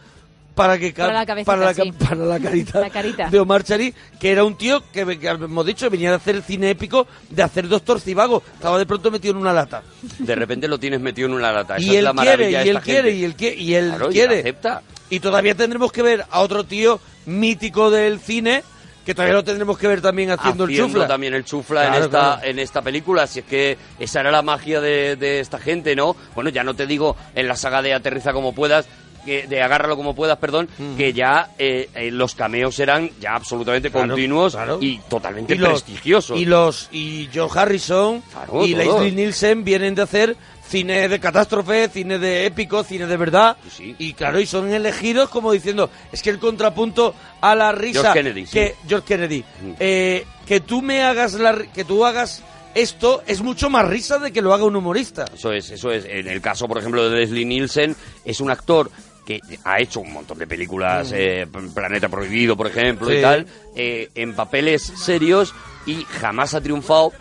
para que Para la cabecita, para la, sí. para la carita, La carita. de Omar Sharif, que era un tío que, que hemos dicho venía de hacer el cine épico, de hacer Doctor Cibago, estaba de pronto metido en una lata. De repente lo tienes metido en una lata. Esa y es él la quiere, maravilla y de él esta quiere, gente. y él quiere, y él Claro, y quiere. acepta. Y todavía tendremos que ver a otro tío mítico del cine, que todavía lo tendremos que ver también haciendo, el chufla. también el chufla en esta claro. en esta película si es que esa era la magia de, de esta gente no bueno ya no te digo en la saga de aterriza como puedas que de agárralo como puedas perdón que ya eh, eh, los cameos eran ya absolutamente Claro, continuos claro. y totalmente y los, prestigiosos Y los y George Harrison Claro, y todo. Leslie Nielsen vienen de hacer cine de catástrofe, cine de épico, cine de verdad. Sí. Y claro, y son elegidos como diciendo, es que el contrapunto a la risa George Kennedy, sí. que George Kennedy, Mm. eh, que tú me hagas la que tú hagas esto es mucho más risa de que lo haga un humorista. Eso es, eso es. En el caso, por ejemplo, de Leslie Nielsen, es un actor que ha hecho un montón de películas, eh, Planeta Prohibido, por ejemplo, Mm. Sí. y tal, eh, en papeles serios y jamás ha triunfado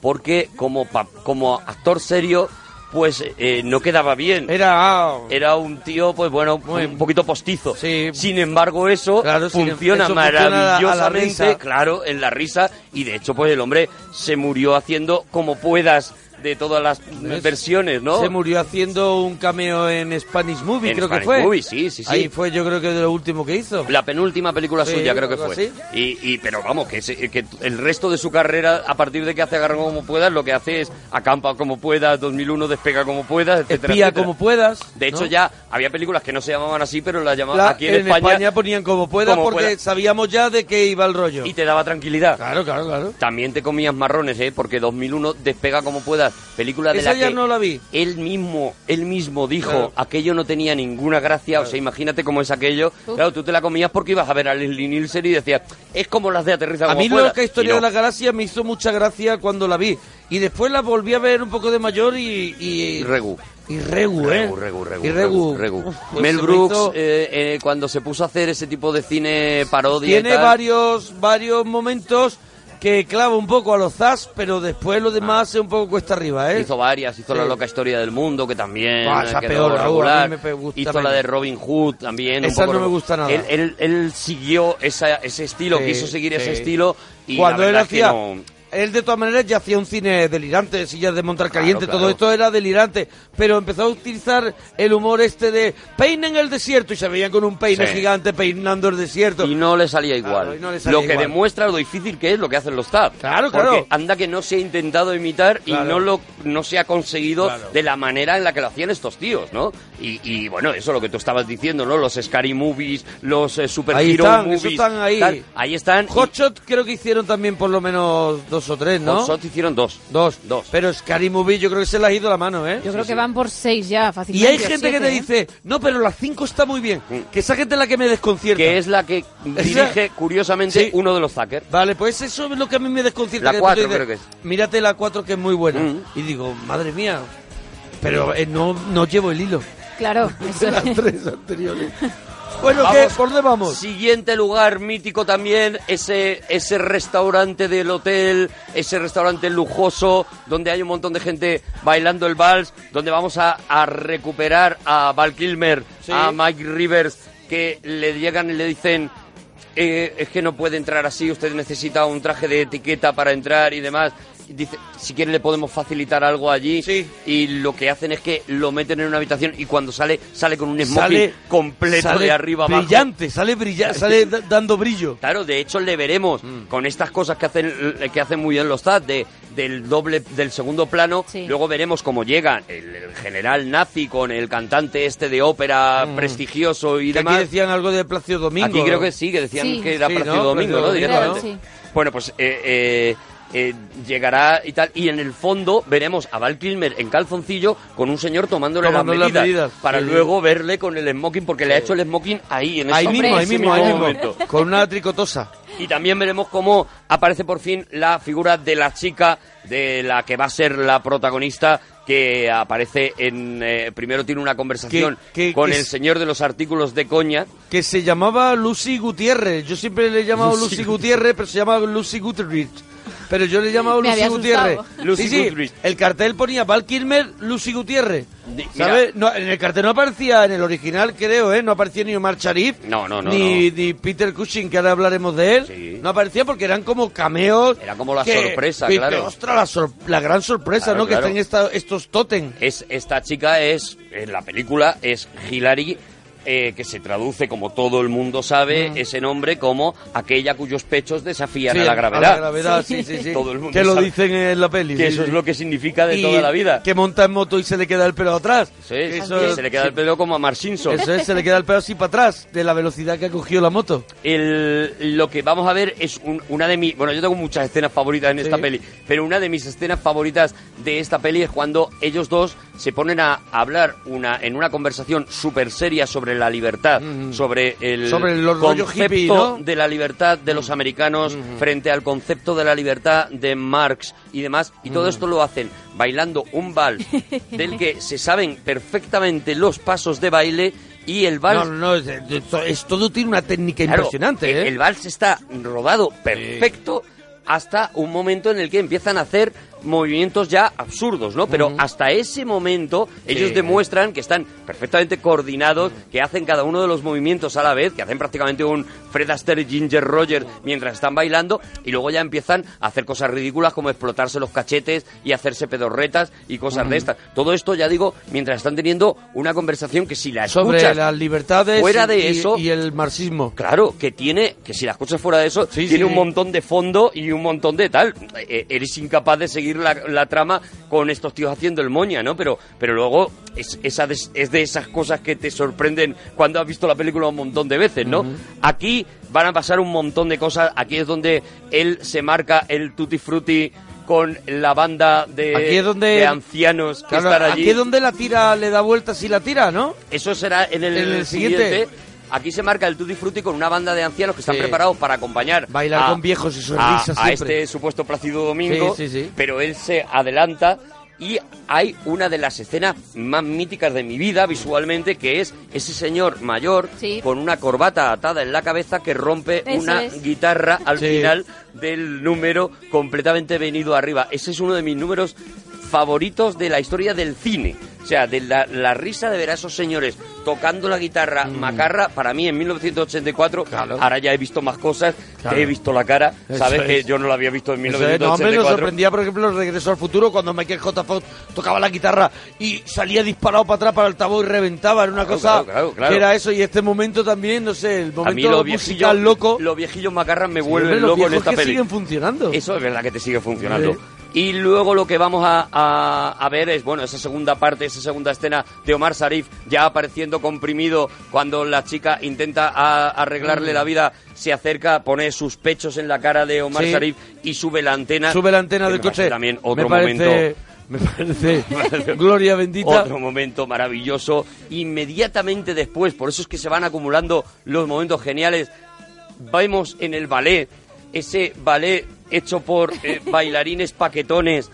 porque como, como actor serio, pues eh, no quedaba bien. Era ah, Era un tío, pues bueno, Muy- un poquito postizo. Sí. Sin embargo, eso Claro, funciona eso maravillosamente, claro, en la risa. Y de hecho, pues el hombre se murió haciendo como puedas de todas las ¿Ves? versiones, ¿no? Se murió haciendo un cameo en Spanish Movie, En creo Spanish que fue. Movie, sí, sí, sí. Ahí fue, yo creo que de lo último que hizo. La penúltima película Sí, suya creo que fue. así. Y, y- pero vamos, que, se- que el resto de su carrera, a partir de que hace Agarra como puedas, lo que hace es acampa como puedas, 2001 despega como puedas, etcétera, Espía etcétera. como puedas. De hecho, ¿no? ya había películas que no se llamaban así, pero las llamaban La- aquí en, en España, ponían como puedas como porque sabíamos ya de qué iba el rollo. y te daba tranquilidad. Claro, claro, claro. También te comías marrones, ¿eh? Porque 2001 despega como puedas, película de Esa la ya que no la vi. él mismo, él mismo dijo, Claro. aquello no tenía ninguna gracia, o sea, imagínate cómo es aquello. Claro, tú te la comías porque ibas a ver a Leslie Nielsen y decías, es como las de Aterriza A como mí puedas. loca historia Y no. de la galaxia me hizo mucha gracia cuando la vi. Y después la volví a ver un poco de mayor y... Y, Y Regu. Y Regu, ¿eh? Regu, Regu, Regu, Y Regu. Regu. Uf, pues Mel se me Brooks, hizo- eh, eh, cuando se puso a hacer ese tipo de cine parodia y Tiene tal, varios, varios momentos que clava un poco a los zas, pero después lo demás es un poco cuesta arriba, ¿eh? Hizo varias, hizo Sí. La loca historia del mundo, que también Ah, esa quedó peor, Raúl, a mí regular. me gusta hizo la de Robin Hood también. un Esa poco no me gusta nada. Él, él- él siguió esa- ese estilo, Sí, quiso seguir ese estilo y Cuando él hacía no- él de todas maneras ya hacía un cine delirante, sillas de montar caliente, claro. todo esto era delirante, pero empezó a utilizar el humor este de peinen el desierto y se veían con un peine Sí. gigante peinando el desierto. Y no le salía igual. Claro, y no le salía lo que igual. demuestra lo difícil que es lo que hacen los TAP. Claro, Porque claro. anda que no se ha intentado imitar y no lo no se ha conseguido de la manera en la que lo hacían estos tíos, ¿no? Y, y, bueno, eso lo que tú estabas diciendo, ¿no? Los Scary Movies, los eh, Super Ahí Hero están, Movies. están ahí. tal. ahí están. y Hotshot creo que hicieron también por lo menos dos o tres, ¿no? Hotshot hicieron dos. Dos. Dos. Pero Scary Movie yo creo que se les ha ido la mano, ¿eh? Yo creo que van por seis ya, Y fácilmente. hay o gente que te ¿eh? dice, no, pero la 5 está muy bien. Que esa gente es la que me desconcierta. Que es la que dirige, curiosamente, Sí. uno de los Zucker. Vale, pues eso es lo que a mí me desconcierta. La que cuatro creo que dices, Mírate la 4 que es muy buena. Mm. Y digo, madre mía, pero eh, no, no llevo el hilo Claro, eso de las tres anteriores. Bueno, Vamos. ¿qué? ¿Por dónde vamos? Siguiente lugar mítico también, ese, ese restaurante del hotel, ese restaurante lujoso, donde hay un montón de gente bailando el vals, donde vamos a, a recuperar a Val Kilmer, Sí. a Mike Rivers, que le llegan y le dicen, eh, es que no puede entrar así, usted necesita un traje de etiqueta para entrar y demás. Dice, si quiere le podemos facilitar algo allí. Sí. Y lo que hacen es que lo meten en una habitación y cuando sale, sale con un smoking Sale completo sale de arriba abajo. brillante, sale brillante, sale da- dando brillo. Claro, de hecho le veremos Mm. con estas cosas que hacen que hacen muy bien los TAT de del doble del segundo plano. Sí. Luego veremos cómo llega el, el general nazi con el cantante este de ópera prestigioso y Mm. Que aquí demás. decían algo de Plácido Domingo. Aquí creo que sí, que decían Sí. que era Sí, Plácido ¿no? Domingo, ¿no? Directamente. ¿no? Sí. Bueno, pues eh, eh, eh, llegará y tal. Y en el fondo veremos a Val Kilmer en calzoncillo con un señor tomándole las medidas, para Sí. luego verle con el smoking, porque le ha hecho el smoking ahí, en Ahí esa- mismo, ahí ese mismo, ahí mismo. momento. Con una tricotosa. Y también veremos cómo aparece por fin la figura de la chica de la que va a ser la protagonista que aparece en eh, primero tiene una conversación Que- que- con que el señor de los artículos de coña Que se llamaba Lucy Gutiérrez. Yo siempre le he llamado Lucy Lucy, Gutiérrez, pero se llama Lucy Guterrich. Pero yo le he llamado Me Lucy Gutiérrez. Lucy sí, sí, Goodrich. el cartel ponía Val Kilmer, Lucy Gutiérrez. ¿Sabes? No, en el cartel no aparecía, en el original creo, ¿eh? No aparecía ni Omar Sharif. No, no, no, Ni, ni Peter Cushing, que ahora hablaremos de él. Sí. No aparecía porque eran como cameos. Era como la que- sorpresa, que- claro. Ostras, la, sor- la gran sorpresa, Claro, ¿no? claro. Que estén esta- estos totem. es esta chica es en la película es Hilary eh, que se traduce como todo el mundo sabe ese nombre como aquella cuyos pechos desafían Mm. Sí, a la gravedad gravedad, sí, sí, sí. Todo el mundo que lo dicen en la peli. que eso es lo que significa de Y toda la vida Que monta en moto y se le queda el pelo atrás. Sí, Que que se le queda el pelo como a Mark Simpson Eso es, se le queda el pelo así para atrás, de la velocidad que ha cogido la moto. El- lo que vamos a ver es un- una de mis... Bueno, yo tengo muchas escenas favoritas en esta peli, pero una de mis escenas favoritas de esta peli es cuando ellos dos se ponen a hablar una en una conversación súper seria sobre la libertad, sobre el Sobre rollo concepto hippie, ¿no? de la libertad de los americanos frente al concepto de la libertad de Marx y demás. Y todo esto lo hacen bailando un vals del que se saben perfectamente los pasos de baile y el vals No, no, no, es, es- es- todo tiene una técnica Claro, impresionante, el, ¿eh? el vals está rodado perfecto hasta un momento en el que empiezan a hacer movimientos ya absurdos, ¿no? Pero hasta ese momento ellos Sí. demuestran que están perfectamente coordinados, que hacen cada uno de los movimientos a la vez, que hacen prácticamente un Fred Astaire y Ginger Roger mientras están bailando y luego ya empiezan a hacer cosas ridículas como explotarse los cachetes y hacerse pedorretas y cosas de estas. Todo esto, ya digo, mientras están teniendo una conversación que si la Sobre escuchas las libertades fuera de y- eso y el marxismo. Claro, que tiene, que si las escuchas fuera de eso, Sí, tiene sí. un montón de fondo y un montón de tal. Eh, eres incapaz de seguir la, la trama con estos tíos haciendo el moña, ¿no? Pero, pero luego es, esa des- es de esas cosas que te sorprenden cuando has visto la película un montón de veces, ¿no? Aquí van a pasar un montón de cosas. Aquí es donde él se marca el tutti frutti con la banda de, Aquí es donde- de ancianos que Claro, están allí. aquí es donde la tira le da vueltas y la tira, ¿no? Eso será en el, En el siguiente. siguiente. Aquí se marca el Tutti Frutti con una banda de ancianos que están Sí. preparados para acompañar Bailar con viejos y a, sonrisas a este supuesto Plácido Domingo, Sí, sí, sí. pero él se adelanta y hay una de las escenas más míticas de mi vida visualmente que es ese señor mayor Sí. con una corbata atada en la cabeza que rompe Eso una es. guitarra al Sí. final del número completamente venido arriba. Ese es uno de mis números favoritos de la historia del cine. O sea, de la, la risa de ver a esos señores tocando la guitarra Mm. macarra, para mí en 1984, ahora ya he visto más cosas, te he visto la cara, Eso sabes que yo no la había visto en Eso es, no, 1984. sorprendía, por ejemplo, el Regreso al Futuro, cuando Michael J. Fox tocaba la guitarra y salía disparado para atrás para el altavoz y reventaba. Era una Claro, cosa que era eso. Y este momento también, no sé, el momento musical loco. los viejillos macarras me Sí, vuelven loco en esta que peli. siguen funcionando. Eso es verdad que te sigue funcionando. Sí. Y luego lo que vamos a, a- a ver es, bueno, esa segunda parte, esa segunda escena de Omar Sharif ya apareciendo comprimido cuando la chica intenta a- arreglarle Mm. la vida, se acerca, pone sus pechos en la cara de Omar Sí. Sharif y sube la antena. Sube la antena del coche. También otro me parece, momento. Me parece gloria bendita. Otro momento maravilloso. Inmediatamente después, por eso es que se van acumulando los momentos geniales. Vemos en el ballet, ese ballet hecho por eh, bailarines paquetones,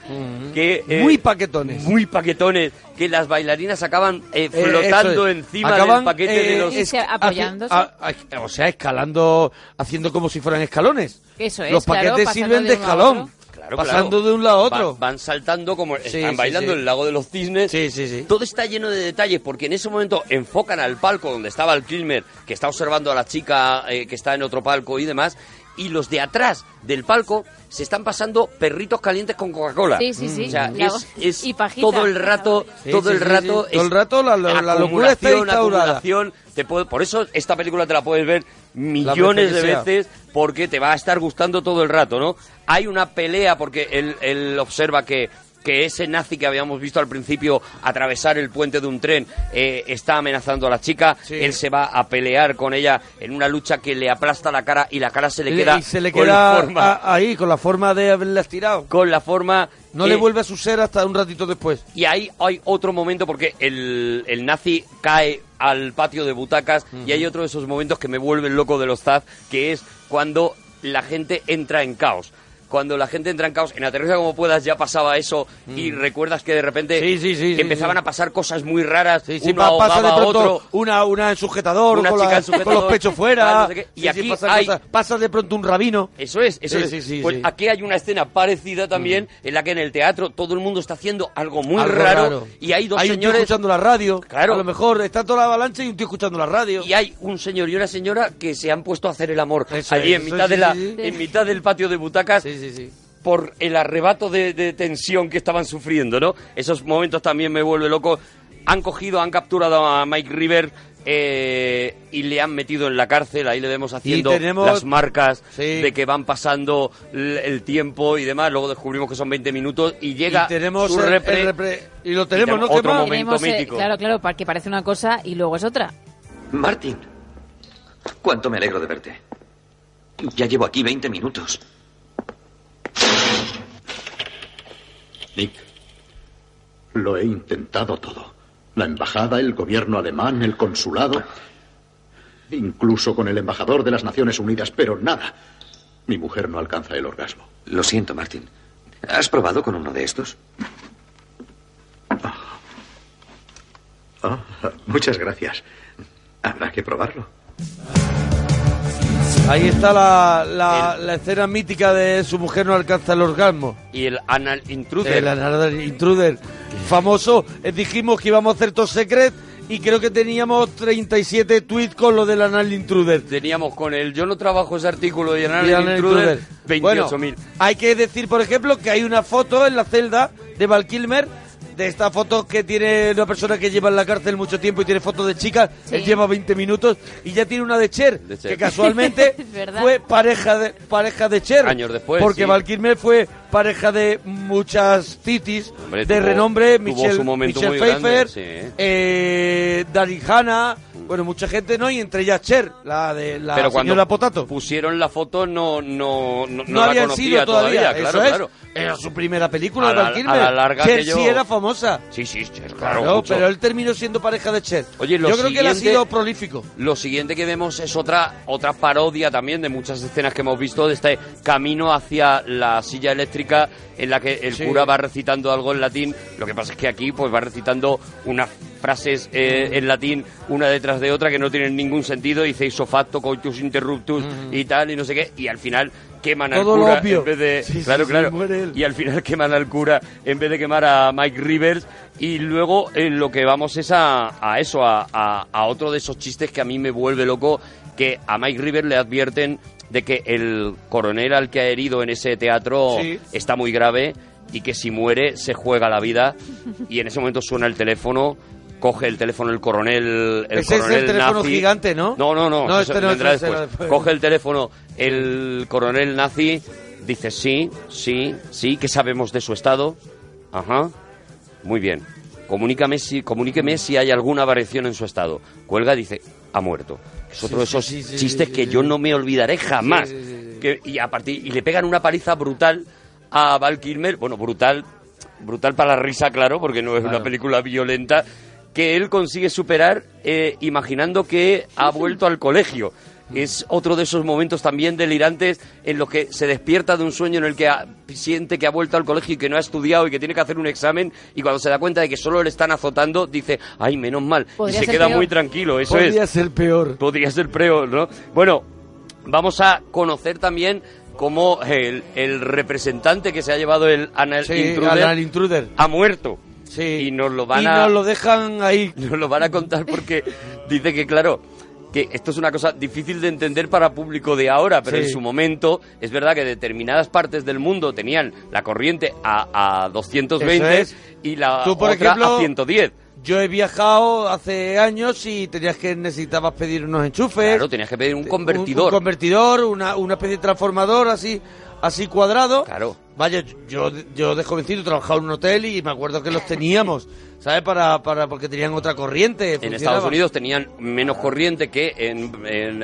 que eh, Muy paquetones. muy paquetones, que las bailarinas acaban eh, flotando es. encima Acaban, del paquete de los... Haci- apoyándose. a- a- o sea, escalando, haciendo como si fueran escalones. Eso es, Los paquetes sirven de escalón. Claro, pasando claro. de un lado a otro. Van, saltando como Sí, están sí, bailando sí. en el lago de los cisnes. Sí, sí, sí. Todo está lleno de detalles porque en ese momento enfocan al palco donde estaba el Kilmer, que está observando a la chica eh, que está en otro palco y demás, y los de atrás del palco se están pasando perritos calientes con Coca-Cola. Sí, sí, sí. O sea, es, es y pajita. todo el rato, Sí, todo el rato. Todo el rato la- la- la locura está instaurada. Te por eso esta película te la puedes ver millones de veces porque te va a estar gustando todo el rato, ¿no? Hay una pelea porque él, él observa que, que ese nazi que habíamos visto al principio atravesar el puente de un tren eh, está amenazando a la chica. Sí. Él se va a pelear con ella en una lucha que le aplasta la cara y la cara se le queda y se le con queda forma, a- ahí, con la forma de haberla estirado. con la forma No le vuelve a su ser hasta un ratito después. y ahí hay otro momento porque el, el nazi cae al patio de butacas y hay otro de esos momentos que me vuelven loco de los Zaz, que es cuando la gente entra en caos. Cuando la gente entra en caos, en Aterriza como puedas ya pasaba eso y recuerdas que de repente Mm. Sí, sí, sí, empezaban a pasar cosas muy raras, Sí, sí, uno pa- pasa de pronto otro, una, una en sujetador, Una con, chica la- en sujetador, con los pechos fuera. tal, no sé. Y aquí pasan hay- cosas. pasa de pronto un rabino. Eso es, eso es. pues aquí hay una escena parecida también en la que en el teatro todo el mundo está haciendo algo muy Algo raro, raro. y hay dos Hay un tío señores escuchando la radio. Claro. A lo mejor está toda la avalancha y un tío escuchando la radio. y hay un señor y una señora que se han puesto a hacer el amor Eso allí es, en mitad de la en mitad del patio de butacas Sí, sí, sí. por el arrebato de, de tensión que estaban sufriendo, ¿no? Esos momentos también me vuelve loco. Han cogido, han capturado a Mike River eh, y le han metido en la cárcel. Ahí le vemos haciendo tenemos- las marcas Sí. de que van pasando el tiempo y demás. Luego descubrimos que son 20 minutos y llega y tenemos su el- repre- el repre- y lo tenemos, ¿no? otro momento Tenemos, eh, mítico. claro, claro, para que parece una cosa y luego es otra. Martin, cuánto me alegro de verte. Ya llevo aquí 20 minutos. Nick, lo he intentado todo. La embajada, el gobierno alemán, el consulado, incluso con el embajador de las Naciones Unidas, pero nada. Mi mujer no alcanza el orgasmo. Lo siento, Martin. ¿Has probado con uno de estos? Ah, muchas gracias. Habrá que probarlo. Ahí está la, la, la escena mítica de su mujer no alcanza el orgasmo. y el anal intruder. El Another Intruder famoso. Eh, dijimos que íbamos a hacer Top Secret y creo que teníamos 37 tweets con lo del Anal Intruder. Teníamos con el yo no trabajo ese artículo y anal Anal intruder, Intruder. 28.000. Bueno, hay que decir, por ejemplo, que hay una foto en la celda de Val Kilmer. De esta foto que tiene una persona que lleva en la cárcel mucho tiempo y tiene fotos de chicas, Sí. él lleva 20 minutos y ya tiene una de Cher, De Cher. que casualmente fue pareja de pareja de Cher. Años después, Porque sí. Val Kilmer fue pareja de muchas titis Hombre, de tuvo- renombre, tuvo Michelle, su momento Michelle Pfeiffer, sí. eh, Hannah, bueno, mucha gente, ¿no? Y entre ellas Cher, la de la Pero cuando señora Potato. pusieron la foto no no no, no, la conocía sido todavía, claro, eso es. claro. Era su primera película A la- Val a Kilmer. la larga Cher aquello- sí era famosa. Sí, sí, Cher, Claro, claro, mucho. pero él terminó siendo pareja de Cher. Oye, lo Yo creo que él ha sido prolífico. Lo siguiente que vemos es otra otra parodia también de muchas escenas que hemos visto de este camino hacia la silla eléctrica en la que el Sí. cura va recitando algo en latín. Lo que pasa es que aquí pues va recitando una frases eh, en latín una detrás de otra que no tienen ningún sentido, dice ipso facto, coitus interruptus y tal, y no sé qué, y al final queman al Todo cura obvio. en vez de... Sí, claro, sí, claro. Y al final queman al cura en vez de quemar a Mike Rivers. Y luego en lo que vamos es a, a eso, a, a- a otro de esos chistes que a mí me vuelve loco, que a Mike Rivers le advierten de que el coronel al que ha herido en ese teatro Sí. está muy grave y que si muere se juega la vida. Y en ese momento suena el teléfono. Coge el teléfono el coronel, el Ese es el coronel teléfono nazi. gigante, ¿no? No, no, no. No, eso este no, vendrá ese será después. después. Coge el teléfono el coronel nazi, dice sí, sí, sí, ¿qué sabemos de su estado? Ajá, muy bien. Comunícame si, comuníqueme si hay alguna variación en su estado. Cuelga, dice, ha muerto. Es otro de sí, esos sí, sí, chistes que yo no me olvidaré jamás. Que- y, a partir, y le pegan una paliza brutal a Val Kilmer. Bueno, brutal, brutal para la risa, claro, porque no es Claro. una película violenta. Que él consigue superar eh, imaginando que ha vuelto al colegio. Es otro de esos momentos también delirantes en los que se despierta de un sueño en el que ha- siente que ha vuelto al colegio y que no ha estudiado y que tiene que hacer un examen y cuando se da cuenta de que solo le están azotando dice, ay, menos mal. Y se queda peor. muy tranquilo, eso Podría es. ser peor. Podría ser peor, ¿no? Bueno, vamos a conocer también cómo el, el representante que se ha llevado el Anal Sí, Intruder al- al intruder. ha muerto. Sí. Y nos lo van y a... nos lo dejan ahí. Nos lo van a contar porque dice que, claro, que esto es una cosa difícil de entender para público de ahora, pero Sí. en su momento es verdad que determinadas partes del mundo tenían la corriente a, a 220 Eso es. y la Tú, por otra ejemplo, a 110. Yo he viajado hace años y tenías que necesitabas pedir unos enchufes. Claro, tenías que pedir un un- convertidor. Un, convertidor, una, una especie de transformador así, así cuadrado. Claro. Vaya, yo, yo de jovencito trabajaba en un hotel y me acuerdo que los teníamos, ¿sabes? Para, para, porque tenían otra corriente. En. Estados Unidos tenían menos corriente que en, en,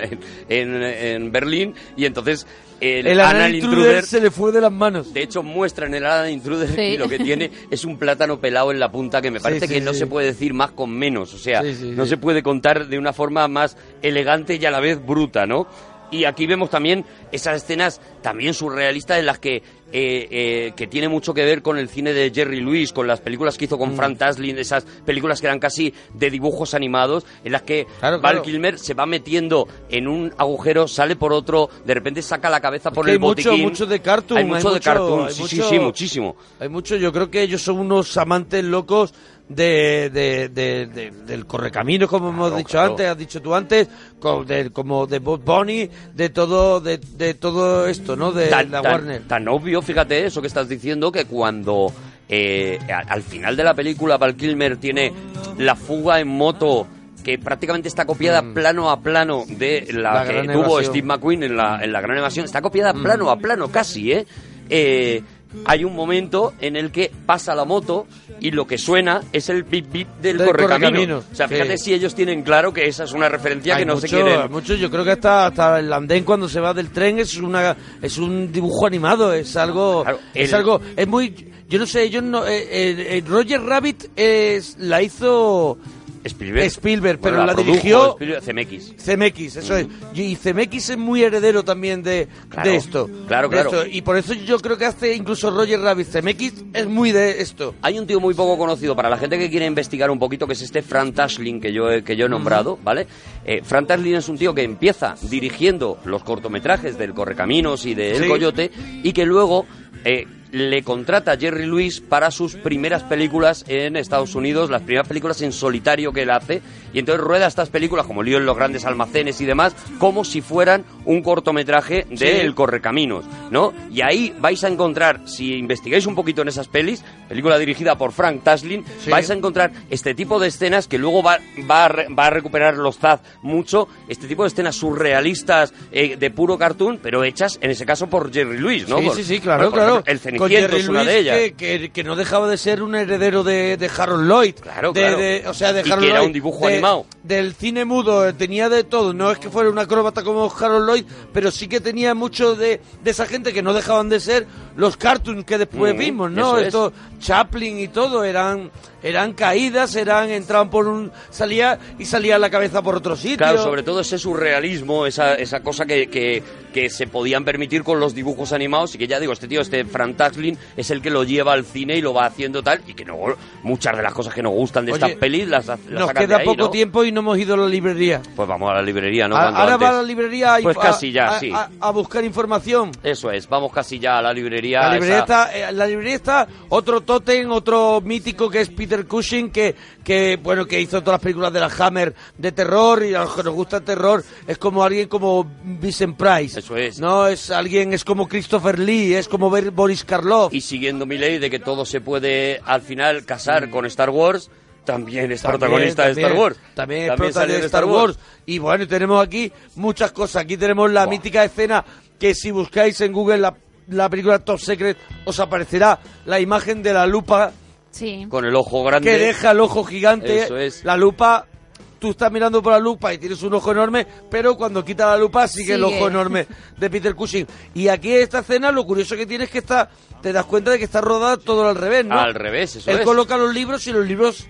en- en Berlín y entonces el, El Anal Anal Intruder Intruder se le fue de las manos. De hecho, muestran el Anal Intruder Sí. y lo que tiene es un plátano pelado en la punta que me parece sí, que no se puede decir más con menos. O sea, Sí, sí, no sí. se puede contar de una forma más elegante y a la vez bruta, ¿no? Y aquí vemos también esas escenas también surrealistas en las que eh, eh, que tiene mucho que ver con el cine de Jerry Lewis, con las películas que hizo Mm. con Frank Taslin, esas películas que eran casi de dibujos animados, en las que Claro, Val claro. Kilmer se va metiendo en un agujero, sale por otro, de repente saca la cabeza por que el hay mucho, botiquín. mucho de cartoon. Hay mucho de cartoon, hay sí, sí, mucho- sí, muchísimo. Hay mucho, yo creo que ellos son unos amantes locos de, de- de- de- del correcaminos, como hemos dicho claro. antes, has dicho tú antes, co- de- como de Bob Bunny, de todo, de, de todo esto, ¿no? De tan, la tan- Warner. tan obvio, fíjate eso que estás diciendo, que cuando eh, al final de la película Val Kilmer tiene la fuga en moto que prácticamente está copiada plano a plano de la, Mm. La que tuvo evasión. Steve McQueen en la, en la Gran Evasión, está copiada Mm. plano a plano casi, ¿eh? Eh, hay un momento en el que pasa la moto y lo que suena es el bip bip del, Del correcamino. O sea, sí. fíjate si ellos tienen claro que esa es una referencia Hay que no mucho, se quieren. mucho, yo creo que hasta, hasta el andén cuando se va del tren es una es un dibujo animado, es algo Claro, es algo es muy yo no sé, yo no eh, eh, eh, Roger Rabbit es la hizo Spielberg, Spielberg, pero Bueno, la produjo dirigió- CMX. CMX, eso es. Y CMX es muy heredero también de, Claro, de esto. claro, de claro. esto. Y por eso yo creo que hace incluso Roger Rabbit. CMX es muy de esto. Hay un tío muy poco conocido para la gente que quiere investigar un poquito, que es este Fran Tashlin que yo, he- que yo he nombrado, ¿vale? Eh, Fran Tashlin es un tío que empieza dirigiendo los cortometrajes del Correcaminos y de El Sí. Coyote y que luego eh, le contrata a Jerry Lewis para sus primeras películas en Estados Unidos, las primeras películas en solitario que él hace, y entonces rueda estas películas como Lío en los grandes almacenes y demás, como si fueran un cortometraje de Sí. El Correcaminos, ¿no? Y ahí vais a encontrar, si investigáis un poquito en esas pelis, película dirigida por Frank Taslin, Sí. vais a encontrar este tipo de escenas que luego va, va, a, va a recuperar los Zaz mucho, este tipo de escenas surrealistas eh, de puro cartoon, pero hechas en ese caso por Jerry Lewis, ¿no? sí, Por- sí, sí, claro, por- por claro. ejemplo, El Ceniciento es una Lewis, de ellas. Que, que- que no dejaba de ser un heredero de, de Harold Lloyd. Claro, De- claro. de- o sea, de Y Harold que era Lloyd, un dibujo animado. del cine mudo, eh, tenía de todo. No es que fuera un acróbata como Harold Lloyd, pero sí que tenía mucho de, de esa gente que no dejaban de ser los cartoons que después Mm, vimos, ¿no? eso es. Esto, Chaplin y todo, eran eran caídas, eran entraban por un salía y salía la cabeza por otro sitio. Claro, sobre todo ese surrealismo, esa, esa cosa que, que, que se podían permitir con los dibujos animados y que ya digo, este tío, este Frank Taslin, es el que lo lleva al cine y lo va haciendo tal y que no muchas de las cosas que nos gustan de Oye, estas pelis las, las Nos sacan de queda ahí, poco ¿no? tiempo y no hemos ido a la librería. Pues vamos a la librería, ¿no? A- ahora va a la librería y Pues a- casi ya, a, sí. a- a buscar información. Eso es, vamos casi ya a la librería. La librería, esa- está, eh, la librería está otro tótem, otro mítico que es Peter Cushing, que, que bueno que hizo todas las películas de la Hammer de terror y a los que nos gusta el terror es como alguien como Vincent Price. Eso es. No, es alguien, es como Christopher Lee, es como Boris Karloff. Y siguiendo mi ley de que todo se puede al final casar con Star Wars, también es También, protagonista de también, Star Wars. También es protagonista de Star Wars. Y bueno, tenemos aquí muchas cosas. Aquí tenemos la mítica escena que si buscáis en Google la, la película Top Secret os aparecerá la imagen de la lupa Sí. Con el ojo grande. que deja el ojo gigante. Eso es. La lupa, tú estás mirando por la lupa y tienes un ojo enorme, pero cuando quita la lupa sigue, el ojo enorme de Peter Cushing. Y aquí esta escena, lo curioso que tienes es que está, te das cuenta de que está rodada todo al revés, ¿no? Al revés, eso Él es. coloca los libros y los libros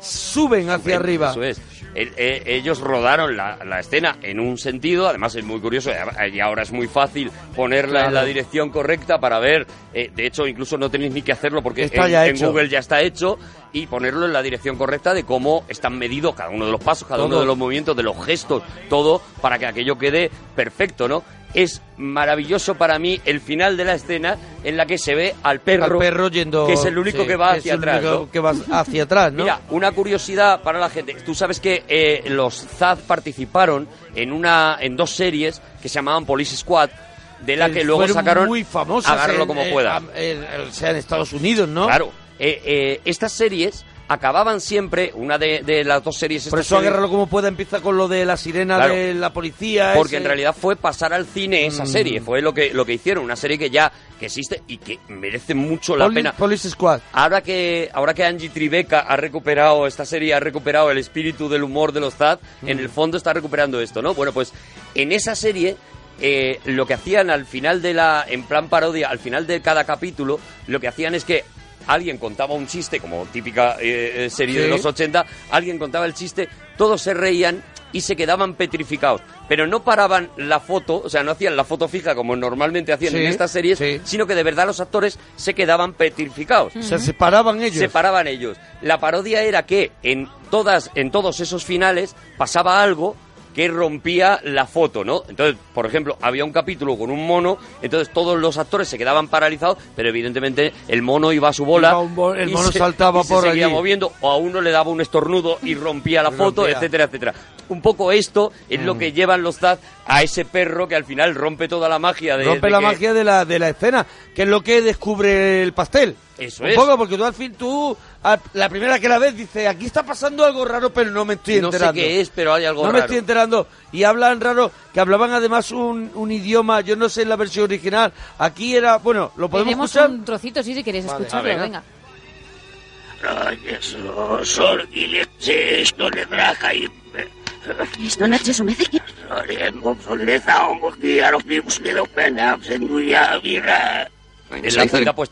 suben hacia arriba. Eso es. El- eh, ellos rodaron la, la escena en un sentido, además es muy curioso y ahora es muy fácil ponerla en la dirección correcta para ver. eh, de hecho, incluso no tenéis ni que hacerlo porque en. Google ya está hecho y ponerlo en la dirección correcta de cómo están medidos cada uno de los pasos, cada uno de los movimientos, de los gestos, todo para que aquello quede perfecto, ¿no? Es maravilloso para mí el final de la escena en la que se ve al perro, Al perro yendo. que es el único sí, que va es hacia el atrás. único ¿no? que va hacia atrás, ¿no? Mira, una curiosidad para la gente. Tú sabes que eh, los Zaz participaron en una en dos series que se llamaban Police Squad, de la que luego sacaron muy famosas. Agárralo en- como en- pueda. en- o sea, en Estados Unidos, ¿no? Claro. Eh, eh, estas series acababan siempre, una de, de las dos series... Por eso agárralo como pueda empieza con lo de la sirena Claro. de la policía. Porque ese- en realidad fue pasar al cine esa Mm. serie, fue lo que, lo que hicieron, una serie que ya que existe y que merece mucho la Poli- pena. Police Squad. Ahora que, ahora que Angie Tribeca ha recuperado esta serie, ha recuperado el espíritu del humor de los Zad, en el fondo está recuperando esto, ¿no? Bueno, pues en esa serie, eh, lo que hacían al final de la, en plan parodia, al final de cada capítulo, lo que hacían es que alguien contaba un chiste, como típica eh, eh, serie de los 80, alguien contaba el chiste, todos se reían y se quedaban petrificados. Pero no paraban la foto, o sea, no hacían la foto fija como normalmente hacían Sí, en estas series, sí. sino que de verdad los actores se quedaban petrificados. O sea, se separaban ellos. Separaban ellos. La parodia era que en todas, en todos esos finales pasaba algo que rompía la foto, ¿no? Entonces, por ejemplo, había un capítulo con un mono, entonces todos los actores se quedaban paralizados, pero evidentemente el mono iba a su bola, bo- el mono se- saltaba y se por seguía allí. moviendo, o a uno le daba un estornudo y rompía la foto, rompía. etcétera, etcétera. Un poco esto es lo Mm. que llevan los Zaz a ese perro que al final rompe toda la magia de Rompe de la que- magia de la, de la escena, que es lo que descubre el pastel. Eso Un es. poco, porque tú al fin, tú, a- la primera que la ves, dices, aquí está pasando algo raro, pero no me estoy No sé enterando. qué es, pero hay algo no me raro. estoy enterando. Y hablan raro, que hablaban además un, un idioma, yo no sé en la versión original. Aquí era, bueno, lo podemos Tenemos escuchar. un trocito, sí, si queréis Vale, escucharlo, venga.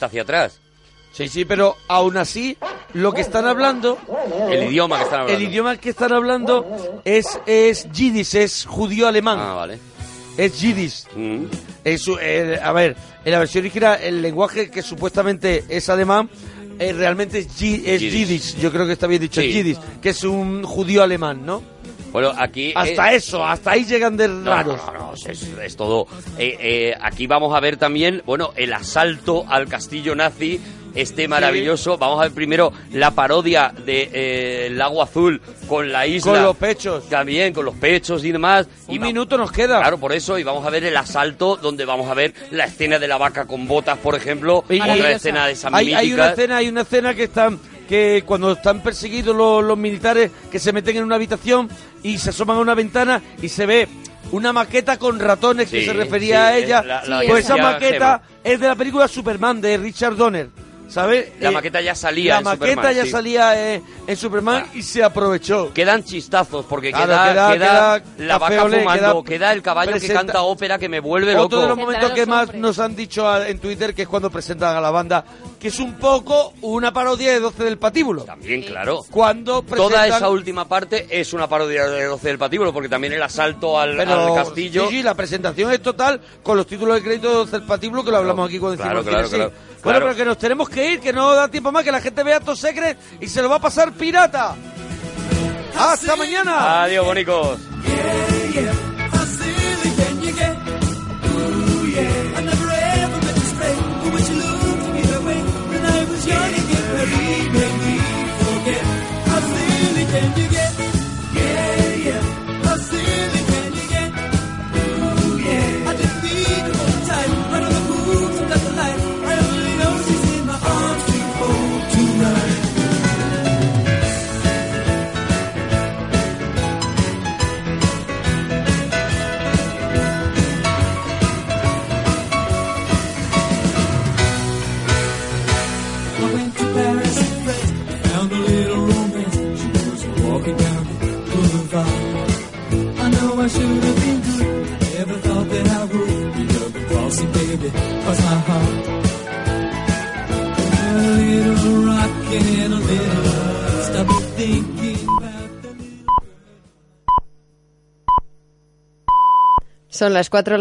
hacia atrás. Sí, sí, pero aún así, lo que están hablando, El idioma que están hablando. el idioma que están hablando es, es yiddish, es judío alemán. Ah, vale. Es yiddish. Mm. Es, eh, a ver, en la versión original, el lenguaje que supuestamente es alemán, eh, realmente es, yi- es Yiddish. yiddish. Yo creo que está bien dicho, Sí. yiddish, que es un judío alemán, ¿no? Bueno, aquí... Hasta eh, eso, hasta ahí llegan de No, raros. no, no, no, es, es todo. Eh, eh, aquí vamos a ver también, bueno, el asalto al castillo nazi, este maravilloso. Vamos a ver primero la parodia de eh, el Lago Azul con la isla. Con los pechos. También, con los pechos y demás. Un y minuto nos queda. Claro, por eso, y vamos a ver el asalto, donde vamos a ver la escena de la vaca con botas, por ejemplo, Y- otra escena de esas Hay, hay una escena, hay una escena que están que cuando están perseguidos los, los militares que se meten en una habitación y se asoman a una ventana y se ve una maqueta con ratones que se refería a esa la- la pues esa maqueta es de la película Superman de Richard Donner. ¿Sabes? La Eh, maqueta ya salía La en maqueta Superman, ya sí. salía eh, en Superman y se aprovechó. Quedan chistazos porque Claro, queda, queda- queda queda la vaca Olé, fumando, queda queda, el caballo que presenta- canta ópera que me vuelve Otro de los loco. momentos que más nos han dicho a- en Twitter que es cuando presentan a la banda, que es un poco una parodia de 12 del patíbulo. También, claro. Cuando Toda presentan- esa última parte es una parodia de 12 del patíbulo porque también el asalto al, Pero, al castillo. Sí, sí, la presentación es total con los títulos de crédito de 12 del patíbulo que lo hablamos aquí cuando claro, el claro, sí. claro, Bueno, claro. pero que nos tenemos que ir, que no da tiempo más, que la gente vea Top Secret y se lo va a pasar pirata. ¡Hasta mañana! Adiós, bonicos. I should have been good. Never thought that I would be. A Son las cuatro